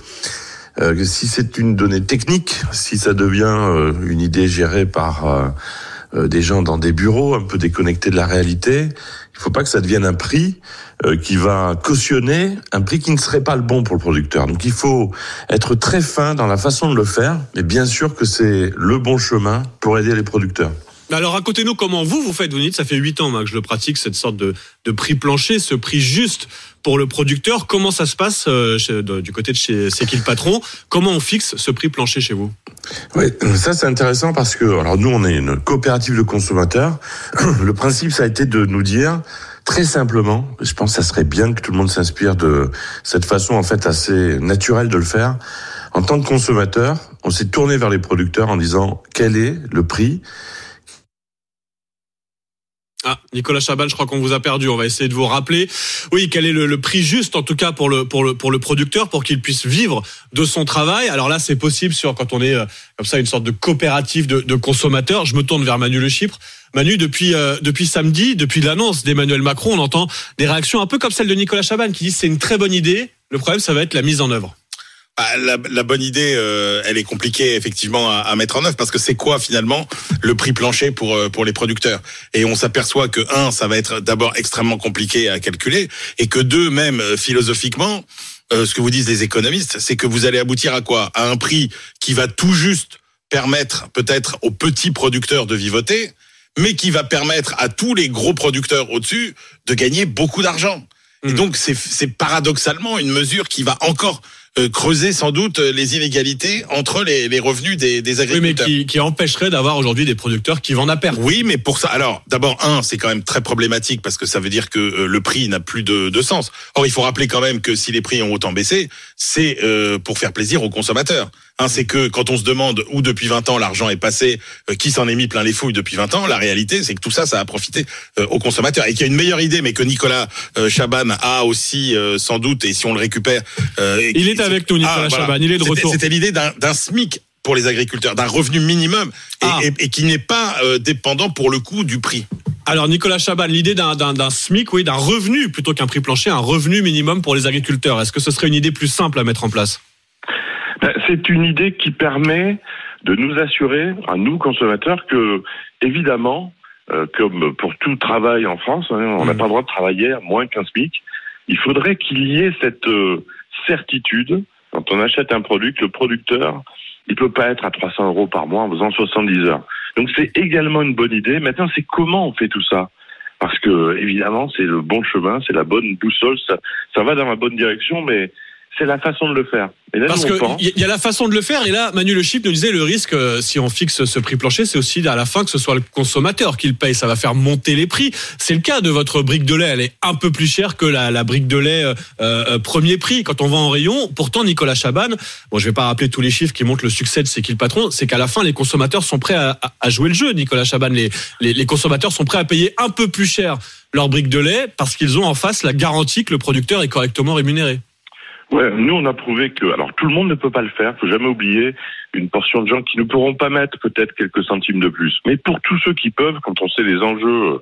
Speaker 53: euh, si c'est une donnée technique, si ça devient euh, une idée gérée par euh, des gens dans des bureaux un peu déconnectés de la réalité, il faut pas que ça devienne un prix qui va cautionner un prix qui ne serait pas le bon pour le producteur. Donc il faut être très fin dans la façon de le faire, mais bien sûr que c'est le bon chemin pour aider les producteurs.
Speaker 3: Alors racontez-nous comment vous vous faites. Vous dites ça fait huit ans moi, que je le pratique cette sorte de prix plancher, ce prix juste pour le producteur. Comment ça se passe euh, du côté de chez C'est qui le patron? Comment on fixe ce prix plancher chez vous?
Speaker 53: Oui, ça c'est intéressant parce que alors nous on est une coopérative de consommateurs. Le principe ça a été de nous dire très simplement, je pense que ça serait bien que tout le monde s'inspire de cette façon en fait assez naturelle de le faire. En tant que consommateur, on s'est tourné vers les producteurs en disant quel est le prix?
Speaker 3: Ah, Nicolas Chaban, je crois qu'on vous a perdu. On va essayer de vous rappeler. Oui, quel est le, le prix juste, en tout cas pour le pour le pour le producteur, pour qu'il puisse vivre de son travail? Alors là, c'est possible sur quand on est euh, comme ça une sorte de coopérative de, de consommateurs. Je me tourne vers Manu Le Chypre. Manu, depuis euh, depuis samedi, depuis l'annonce d'Emmanuel Macron, on entend des réactions un peu comme celle de Nicolas Chaban qui dit c'est une très bonne idée. Le problème, ça va être la mise en œuvre.
Speaker 5: Ah, la, la bonne idée, euh, elle est compliquée effectivement à, à mettre en œuvre parce que c'est quoi finalement le prix plancher pour euh, pour les producteurs? Et on s'aperçoit que un, ça va être d'abord extrêmement compliqué à calculer et que deux, même euh, philosophiquement, euh, ce que vous disent les économistes, c'est que vous allez aboutir à quoi? À un prix qui va tout juste permettre peut-être aux petits producteurs de vivoter, mais qui va permettre à tous les gros producteurs au-dessus de gagner beaucoup d'argent. Et donc c'est c'est paradoxalement une mesure qui va encore creuser sans doute euh, les inégalités entre les, les revenus des, des
Speaker 3: Oui, mais
Speaker 5: agriculteurs.
Speaker 3: qui, qui empêcherait d'avoir aujourd'hui des producteurs qui vendent à perte.
Speaker 5: Oui, mais pour ça, alors d'abord un, c'est quand même très problématique parce que ça veut dire que euh, le prix n'a plus de, de sens. Or, il faut rappeler quand même que si les prix ont autant baissé, c'est euh, pour faire plaisir aux consommateurs. Hein, c'est que quand on se demande où depuis 20 ans l'argent est passé, euh, qui s'en est mis plein les fouilles depuis 20 ans, la réalité c'est que tout ça, ça a profité euh, aux consommateurs et qu'il y a une meilleure idée, mais que Nicolas euh, Chaban a aussi euh, sans doute, et si on le récupère, euh, et-
Speaker 3: Il est avec nous, Nicolas Chaban, il est de retour.
Speaker 5: C'était l'idée d'un SMIC pour les agriculteurs, d'un revenu minimum et,
Speaker 3: Ah.
Speaker 5: et- et qui n'est pas euh, dépendant pour le coup du prix.
Speaker 3: Alors Nicolas Chaban, l'idée d'un SMIC, oui, d'un revenu plutôt qu'un prix plancher, un revenu minimum pour les agriculteurs. Est-ce que ce serait une idée plus simple à mettre en place?
Speaker 54: C'est une idée qui permet de nous assurer, à nous consommateurs, que évidemment, euh, comme pour tout travail en France, hein, on n'a pas le droit de travailler à moins qu'un SMIC. Il faudrait qu'il y ait cette euh, certitude quand on achète un produit que le producteur, il peut pas être à 300 euros par mois en faisant 70 heures. Donc c'est également une bonne idée. Maintenant, c'est comment on fait tout ça? Parce que évidemment c'est le bon chemin, c'est la bonne boussole, ça, ça va dans la bonne direction, mais c'est la façon de le faire. Et là,
Speaker 3: Parce
Speaker 54: nous, on
Speaker 3: que
Speaker 54: pense-
Speaker 3: il y a la façon de le faire et là Manu Le Chip nous disait le risque euh, si on fixe ce prix plancher c'est aussi à la fin que ce soit le consommateur qui le paye. Ça va faire monter les prix. C'est le cas de votre brique de lait. Elle est un peu plus chère que la, la brique de lait euh, euh, premier prix. Quand on va en rayon pourtant Nicolas Chaban bon je vais pas rappeler tous les chiffres qui montrent le succès de c'est qui le patron c'est qu'à la fin les consommateurs sont prêts à, à- à jouer le jeu Nicolas Chaban. Les, les, les consommateurs sont prêts à payer un peu plus cher leur brique de lait parce qu'ils ont en face la garantie que le producteur est correctement rémunéré
Speaker 54: Ouais, nous on a prouvé que, alors tout le monde ne peut pas le faire, faut jamais oublier une portion de gens qui ne pourront pas mettre peut-être quelques centimes de plus. Mais pour tous ceux qui peuvent, quand on sait les enjeux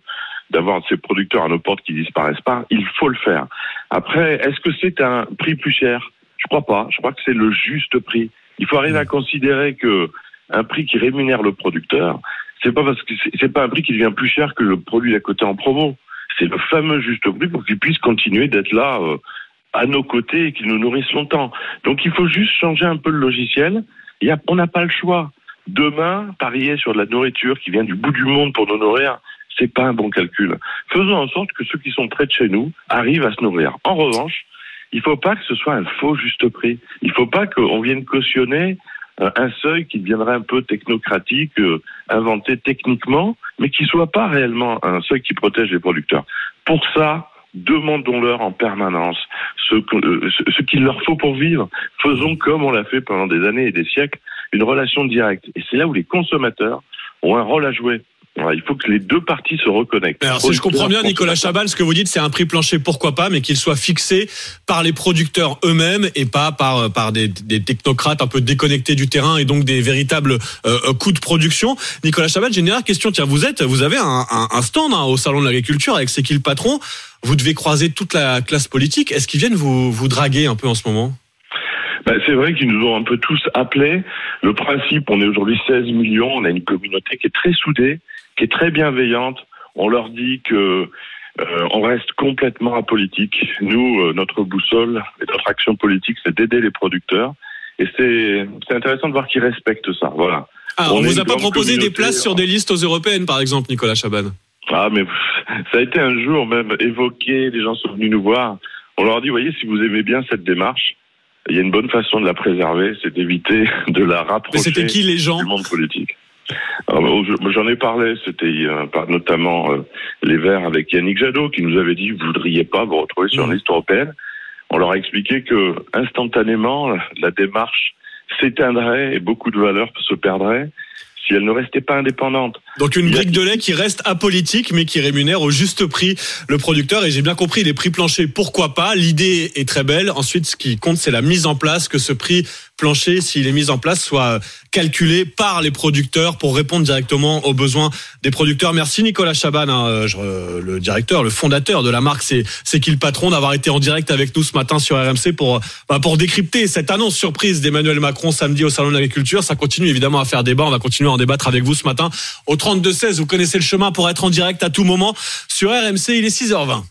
Speaker 54: d'avoir ces producteurs à nos portes qui disparaissent pas. Il faut le faire. Après, est-ce que c'est un prix plus cher? Je crois pas. Je crois que c'est le juste prix. Il faut arriver à considérer que un prix qui rémunère le producteur, c'est pas parce que c'est- c'est pas un prix qui devient plus cher que le produit à côté en promo. C'est le fameux juste prix pour qu'il puisse continuer d'être là euh, à nos côtés et qu'il nous nourrisse longtemps. Donc il faut juste changer un peu le logiciel. A- on n'a pas le choix. Demain, parier sur de la nourriture qui vient du bout du monde pour nous nourrir, c'est pas un bon calcul. Faisons en sorte que ceux qui sont près de chez nous arrivent à se nourrir. En revanche, il faut pas que ce soit un faux juste prix. Il faut pas qu'on vienne cautionner euh, un seuil qui deviendrait un peu technocratique, euh, inventé techniquement, mais qui soit pas réellement un seuil qui protège les producteurs. Pour ça, demandons-leur en permanence ce, que- euh, ce- ce qu'il leur faut pour vivre. Faisons comme on l'a fait pendant des années et des siècles, une relation directe. Et c'est là où les consommateurs ont un rôle à jouer. Il faut que les deux parties se reconnectent.
Speaker 3: Alors, si je comprends bien, Nicolas Chabal, ce que vous dites, c'est un prix plancher, pourquoi pas, mais qu'il soit fixé par les producteurs eux-mêmes et pas par, par des, des technocrates un peu déconnectés du terrain et donc des véritables euh, euh, coûts de production. Nicolas Chabal, j'ai une dernière question. Tiens, vous êtes, vous avez un, un, un stand hein, au Salon de l'Agriculture avec C'est qui le patron Vous devez croiser toute la classe politique. Est-ce qu'ils viennent vous, vous draguer un peu en ce moment?
Speaker 54: Ben, c'est vrai qu'ils nous ont un peu tous appelés. Le principe, on est aujourd'hui 16 millions, on a une communauté qui est très soudée, qui est très bienveillante. On leur dit que euh, on reste complètement apolitique. Nous, euh, notre boussole et notre action politique, c'est d'aider les producteurs. Et c'est c'est intéressant de voir qu'ils respectent ça. Voilà.
Speaker 3: ah, On,
Speaker 54: est
Speaker 3: vous a pas proposé des places sur des listes aux européennes, par exemple, Nicolas Chaban
Speaker 54: Ah, mais ça a été un jour même évoqué, les gens sont venus nous voir. On leur a dit, voyez, si vous aimez bien cette démarche, il y a une bonne façon de la préserver, c'est d'éviter de la rapprocher
Speaker 3: Mais c'était qui les gens
Speaker 54: du monde politique. J'en ai parlé, c'était euh, notamment euh, les Verts avec Yannick Jadot qui nous avait dit, vous voudriez pas vous retrouver sur
Speaker 3: Mmh.
Speaker 54: une liste européenne. On leur a expliqué que instantanément, la démarche s'éteindrait et beaucoup de valeurs se perdraient si elle ne restait pas indépendante.
Speaker 3: Donc une brique de lait qui reste apolitique mais qui rémunère au juste prix le producteur. Et j'ai bien compris les prix planchers pourquoi pas? L'idée est très belle. Ensuite ce qui compte c'est la mise en place que ce prix plancher s'il est mis en place soit calculé par les producteurs pour répondre directement aux besoins des producteurs merci Nicolas Chaban hein, euh, euh, le directeur le fondateur de la marque c'est c'est qui le patron d'avoir été en direct avec nous ce matin sur RMC pour euh, bah, pour décrypter cette annonce surprise d'Emmanuel Macron samedi au salon de l'agriculture ça continue évidemment à faire débat on va continuer à en débattre avec vous ce matin au 32-16. Vous connaissez le chemin pour être en direct à tout moment sur RMC. Il est 6h20.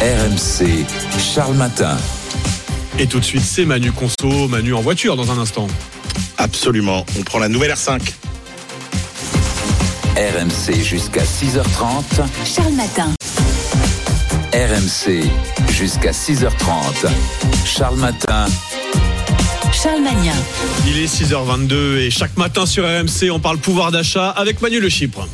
Speaker 2: RMC, Charles Matin.
Speaker 3: Et tout de suite, c'est Manu Conso, Manu en voiture dans un instant.
Speaker 5: Absolument. On prend la nouvelle R5.
Speaker 2: RMC jusqu'à 6h30.
Speaker 1: Charles Matin.
Speaker 2: RMC jusqu'à 6h30. Charles Matin.
Speaker 1: Charles Magnin.
Speaker 3: Il est 6h22 et chaque matin sur RMC, on parle pouvoir d'achat avec Manu Le Chypre.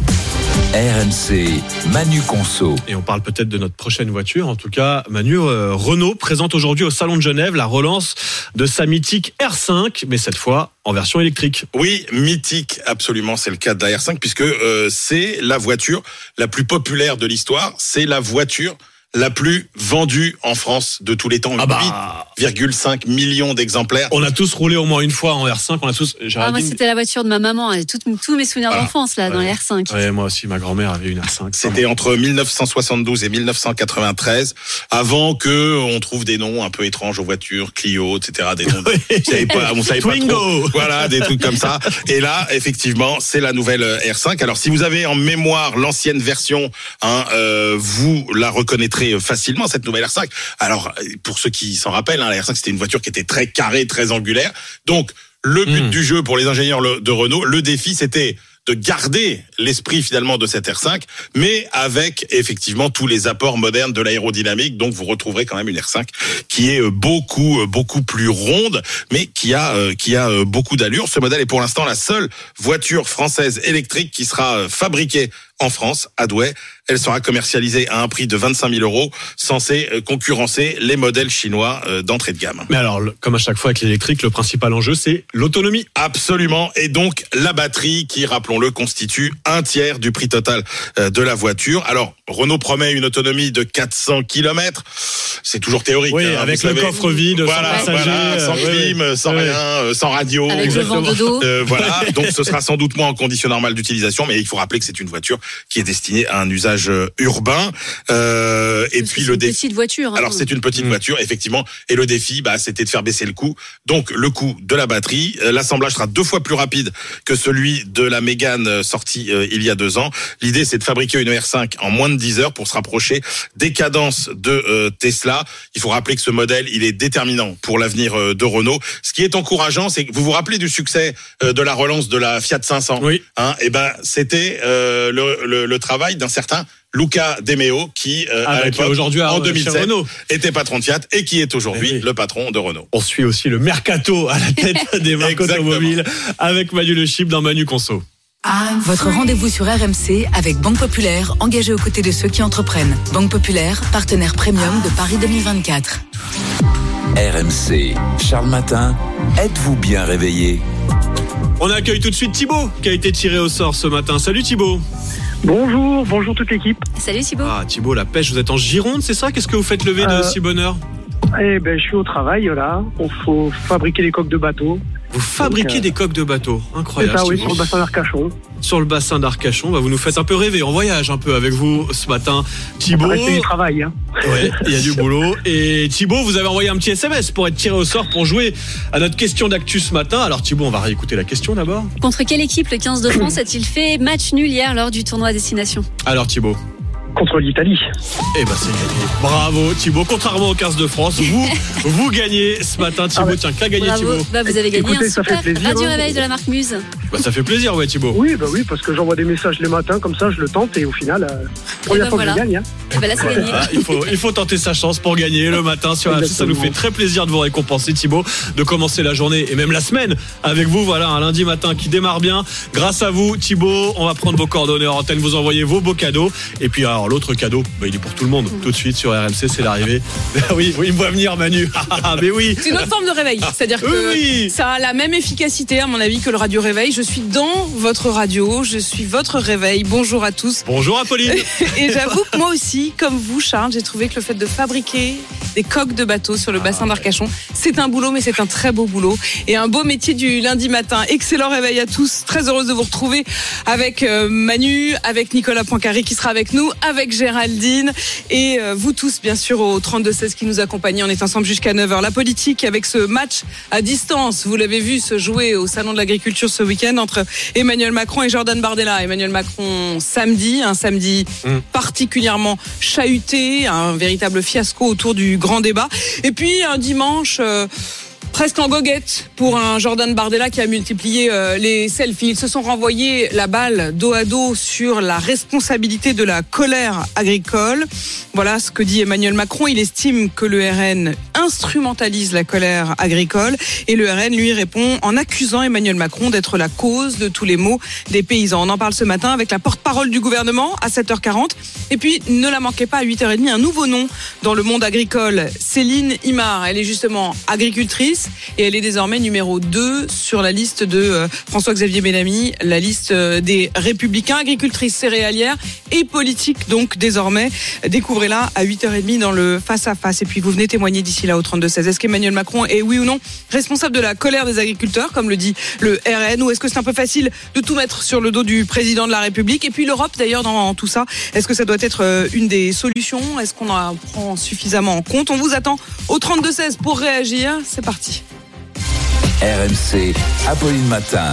Speaker 2: RMC, Manu Conso.
Speaker 3: Et on parle peut-être de notre prochaine voiture. En tout cas, Manu, euh, Renault présente aujourd'hui au Salon de Genève la relance de sa mythique R5, mais cette fois en version électrique.
Speaker 5: Oui, mythique, absolument, c'est le cas de la R5 puisque euh, c'est la voiture la plus populaire de l'histoire, c'est la voiture la plus vendue en France de tous les temps,
Speaker 3: Ah bah.
Speaker 5: 8,5 millions d'exemplaires.
Speaker 3: On a tous roulé au moins une fois en R5. On a tous.
Speaker 4: Ah, moi, c'était la voiture de ma maman. Et tous mes souvenirs
Speaker 5: Voilà.
Speaker 4: d'enfance, là, dans les R5.
Speaker 3: Ouais, moi aussi, ma grand-mère avait une R5.
Speaker 5: C'était entre 1972 et 1993, avant que on trouve des noms un peu étranges aux voitures, Clio, etc. Des noms, on savait pas, on savait pas trop. Voilà, des trucs comme ça. Et là, effectivement, c'est la nouvelle euh, R5. Alors, si vous avez en mémoire l'ancienne version, hein, euh, vous la reconnaîtrez facilement cette nouvelle R5. Alors, pour ceux qui s'en rappellent, hein, la R5 c'était une voiture qui était très carrée, très angulaire. Donc, le but du jeu pour les ingénieurs de Renault, le défi, c'était de garder l'esprit finalement de cette R5, mais avec effectivement tous les apports modernes de l'aérodynamique. Donc vous retrouverez quand même une R5 qui est euh, beaucoup euh, beaucoup plus ronde, mais qui a euh, qui a euh, beaucoup d'allure. Ce modèle est pour l'instant la seule voiture française électrique qui sera euh, fabriquée en France, à Douai. Elle sera commercialisée à un prix de 25 000 euros, censé euh, concurrencer les modèles chinois euh, d'entrée de gamme.
Speaker 3: Mais alors, comme à chaque fois avec l'électrique, le principal enjeu, c'est l'autonomie.
Speaker 5: Absolument. Et donc, la batterie qui, rappelons-le, constitue un tiers du prix total euh, de la voiture. Alors, Renault promet une autonomie de 400 km. C'est toujours théorique.
Speaker 3: Oui,
Speaker 5: hein,
Speaker 3: avec le
Speaker 5: savez.
Speaker 3: coffre vide, sans passager,
Speaker 5: voilà, sans
Speaker 3: euh,
Speaker 5: clim, sans rien, euh, sans radio.
Speaker 4: Avec le vent de dos.
Speaker 5: Euh, voilà. Donc, ce sera sans doute moins en conditions normales d'utilisation, mais il faut rappeler que c'est une voiture
Speaker 55: qui est destiné à un usage euh, urbain. Euh, et puis le défi.
Speaker 4: Petite voiture. hein.
Speaker 55: Alors c'est une petite voiture effectivement et le défi bah c'était de faire baisser le coût. Donc le coût de la batterie, Euh, l'assemblage sera deux fois plus rapide que celui de la Mégane euh, sortie euh, il y a deux ans. L'idée c'est de fabriquer une R5 en moins de 10 heures pour se rapprocher des cadences de euh, Tesla. Il faut rappeler que ce modèle il est déterminant pour l'avenir euh, de Renault. Ce qui est encourageant c'est que vous vous rappelez du succès euh, de la relance de la Fiat 500. Oui. Hein, et ben c'était euh, le, le, le travail d'un certain Luca De Meo qui euh,
Speaker 3: Ah,
Speaker 55: à
Speaker 3: bah, aujourd'hui à-
Speaker 55: en
Speaker 3: chez
Speaker 55: 2007
Speaker 3: Renault.
Speaker 55: était patron de Fiat et qui est aujourd'hui le patron de Renault.
Speaker 3: On suit aussi le mercato à la tête des marques automobiles avec Manu Le Chip dans Manu Conso.
Speaker 1: Votre rendez-vous sur RMC avec Banque Populaire, engagée aux côtés de ceux qui entreprennent. Banque Populaire, partenaire premium de Paris 2024.
Speaker 2: RMC, Charles Matin, êtes-vous bien réveillé?
Speaker 3: On accueille tout de suite Thibaut qui a été tiré au sort ce matin. Salut Thibaut.
Speaker 56: Bonjour, bonjour toute l'équipe.
Speaker 4: Salut Thibaut.
Speaker 3: Ah Thibaut, la pêche, vous êtes en Gironde, c'est ça? Qu'est-ce que vous faites lever de
Speaker 56: Euh,
Speaker 3: si bonne heure?
Speaker 56: Eh ben, je suis au travail là. Il faut fabriquer les coques de bateaux.
Speaker 3: Vous fabriquez
Speaker 56: Donc, euh,
Speaker 3: des coques de bateau.
Speaker 56: C'est
Speaker 3: Incroyable.
Speaker 56: ça, oui, sur le bassin d'Arcachon.
Speaker 3: Sur le bassin d'Arcachon, bah, vous nous faites un peu rêver. On voyage un peu avec vous ce matin. Thibaut.
Speaker 56: Rester du travail. Hein.
Speaker 3: Ouais, il y a du boulot. Et Thibaut, vous avez envoyé un petit SMS pour être tiré au sort pour jouer à notre question d'actu ce matin. Alors Thibaut, on va réécouter la question d'abord.
Speaker 4: Contre quelle équipe le 15 de France a-t-il fait match nul hier lors du tournoi à destination?
Speaker 3: Alors Thibaut.
Speaker 56: Contre l'Italie.
Speaker 3: Eh ben c'est gagné. Bravo Thibaut. Contrairement au 15 de France, vous vous gagnez ce matin. Thibaut, tiens, qu'a gagné
Speaker 4: Bravo.
Speaker 3: Thibaut
Speaker 4: Bah, vous avez gagné
Speaker 56: Écoutez,
Speaker 4: un
Speaker 56: ça fait
Speaker 4: super
Speaker 56: plaisir,
Speaker 4: radio
Speaker 56: hein.
Speaker 4: réveil de la marque Muse.
Speaker 3: Bah, ça fait plaisir, ouais Thibaut.
Speaker 56: Oui, bah oui, parce que j'envoie des messages les matins comme ça, je le tente et au final, euh, première
Speaker 4: ben
Speaker 56: fois
Speaker 4: voilà.
Speaker 56: que je gagne. Hein.
Speaker 4: Eh ben là, c'est gagné.
Speaker 3: Ah, il, faut, il faut tenter sa chance pour gagner le matin sur. Ça nous fait très plaisir de vous récompenser, Thibaut, de commencer la journée et même la semaine avec vous. Voilà, un lundi matin qui démarre bien. Grâce à vous, Thibaut, on va prendre vos coordonnées en antenne, vous envoyer vos beaux cadeaux. Et puis, alors, l'autre cadeau, bah, il est pour tout le monde. Tout de suite sur RMC, c'est l'arrivée. Ah oui, oui, il me voit venir, Manu. Ah, mais oui.
Speaker 18: C'est une autre forme de réveil. C'est-à-dire que
Speaker 3: Oui,
Speaker 18: ça a la même efficacité, à mon avis, que le radio réveil. Je suis dans votre radio, je suis votre réveil. Bonjour à tous.
Speaker 3: Bonjour Apolline.
Speaker 18: Et j'avoue que moi aussi, comme vous, Charles, j'ai trouvé que le fait de fabriquer des coques de bateaux sur le
Speaker 3: Ah,
Speaker 18: bassin d'Arcachon, c'est un boulot, mais c'est un très beau boulot et un beau métier du lundi matin. Excellent réveil à tous. Très heureuse de vous retrouver avec euh, Manu, avec Nicolas Poincaré qui sera avec nous, avec Géraldine et euh, vous tous, bien sûr, au 32-16 qui nous accompagnent. On est ensemble jusqu'à 9h. La politique avec ce match à distance, vous l'avez vu se jouer au Salon de l'Agriculture ce week-end entre Emmanuel Macron et Jordan Bardella. Emmanuel Macron samedi, un samedi particulièrement chahuté, un véritable fiasco autour du grand débat. Et puis un dimanche... euh, presque en goguette pour un Jordan Bardella qui a multiplié euh, les selfies. Ils se sont renvoyés la balle dos à dos sur la responsabilité de la colère agricole. Voilà ce que dit Emmanuel Macron. Il estime que le RN instrumentalise la colère agricole et le RN lui répond en accusant Emmanuel Macron d'être la cause de tous les maux des paysans. On en parle ce matin avec la porte-parole du gouvernement à 7h40. Et puis, ne la manquez pas à 8h30, un nouveau nom dans le monde agricole. Céline Imar, elle est justement agricultrice et elle est désormais numéro 2 sur la liste de euh, François-Xavier Bellamy, la liste euh, des républicains, agricultrice céréalière et politique donc désormais. Découvrez-la à 8h30 dans le face-à-face. Et puis vous venez témoigner d'ici là au 32-16. Est-ce qu'Emmanuel Macron est oui ou non responsable de la colère des agriculteurs, comme le dit le RN, ou est-ce que c'est un peu facile de tout mettre sur le dos du président de la République? Et puis l'Europe d'ailleurs dans tout ça, est-ce que ça doit être euh, une des solutions? Est-ce qu'on en prend suffisamment en compte? On vous attend au 32-16 pour réagir. C'est
Speaker 2: RMC, Apolline Matin.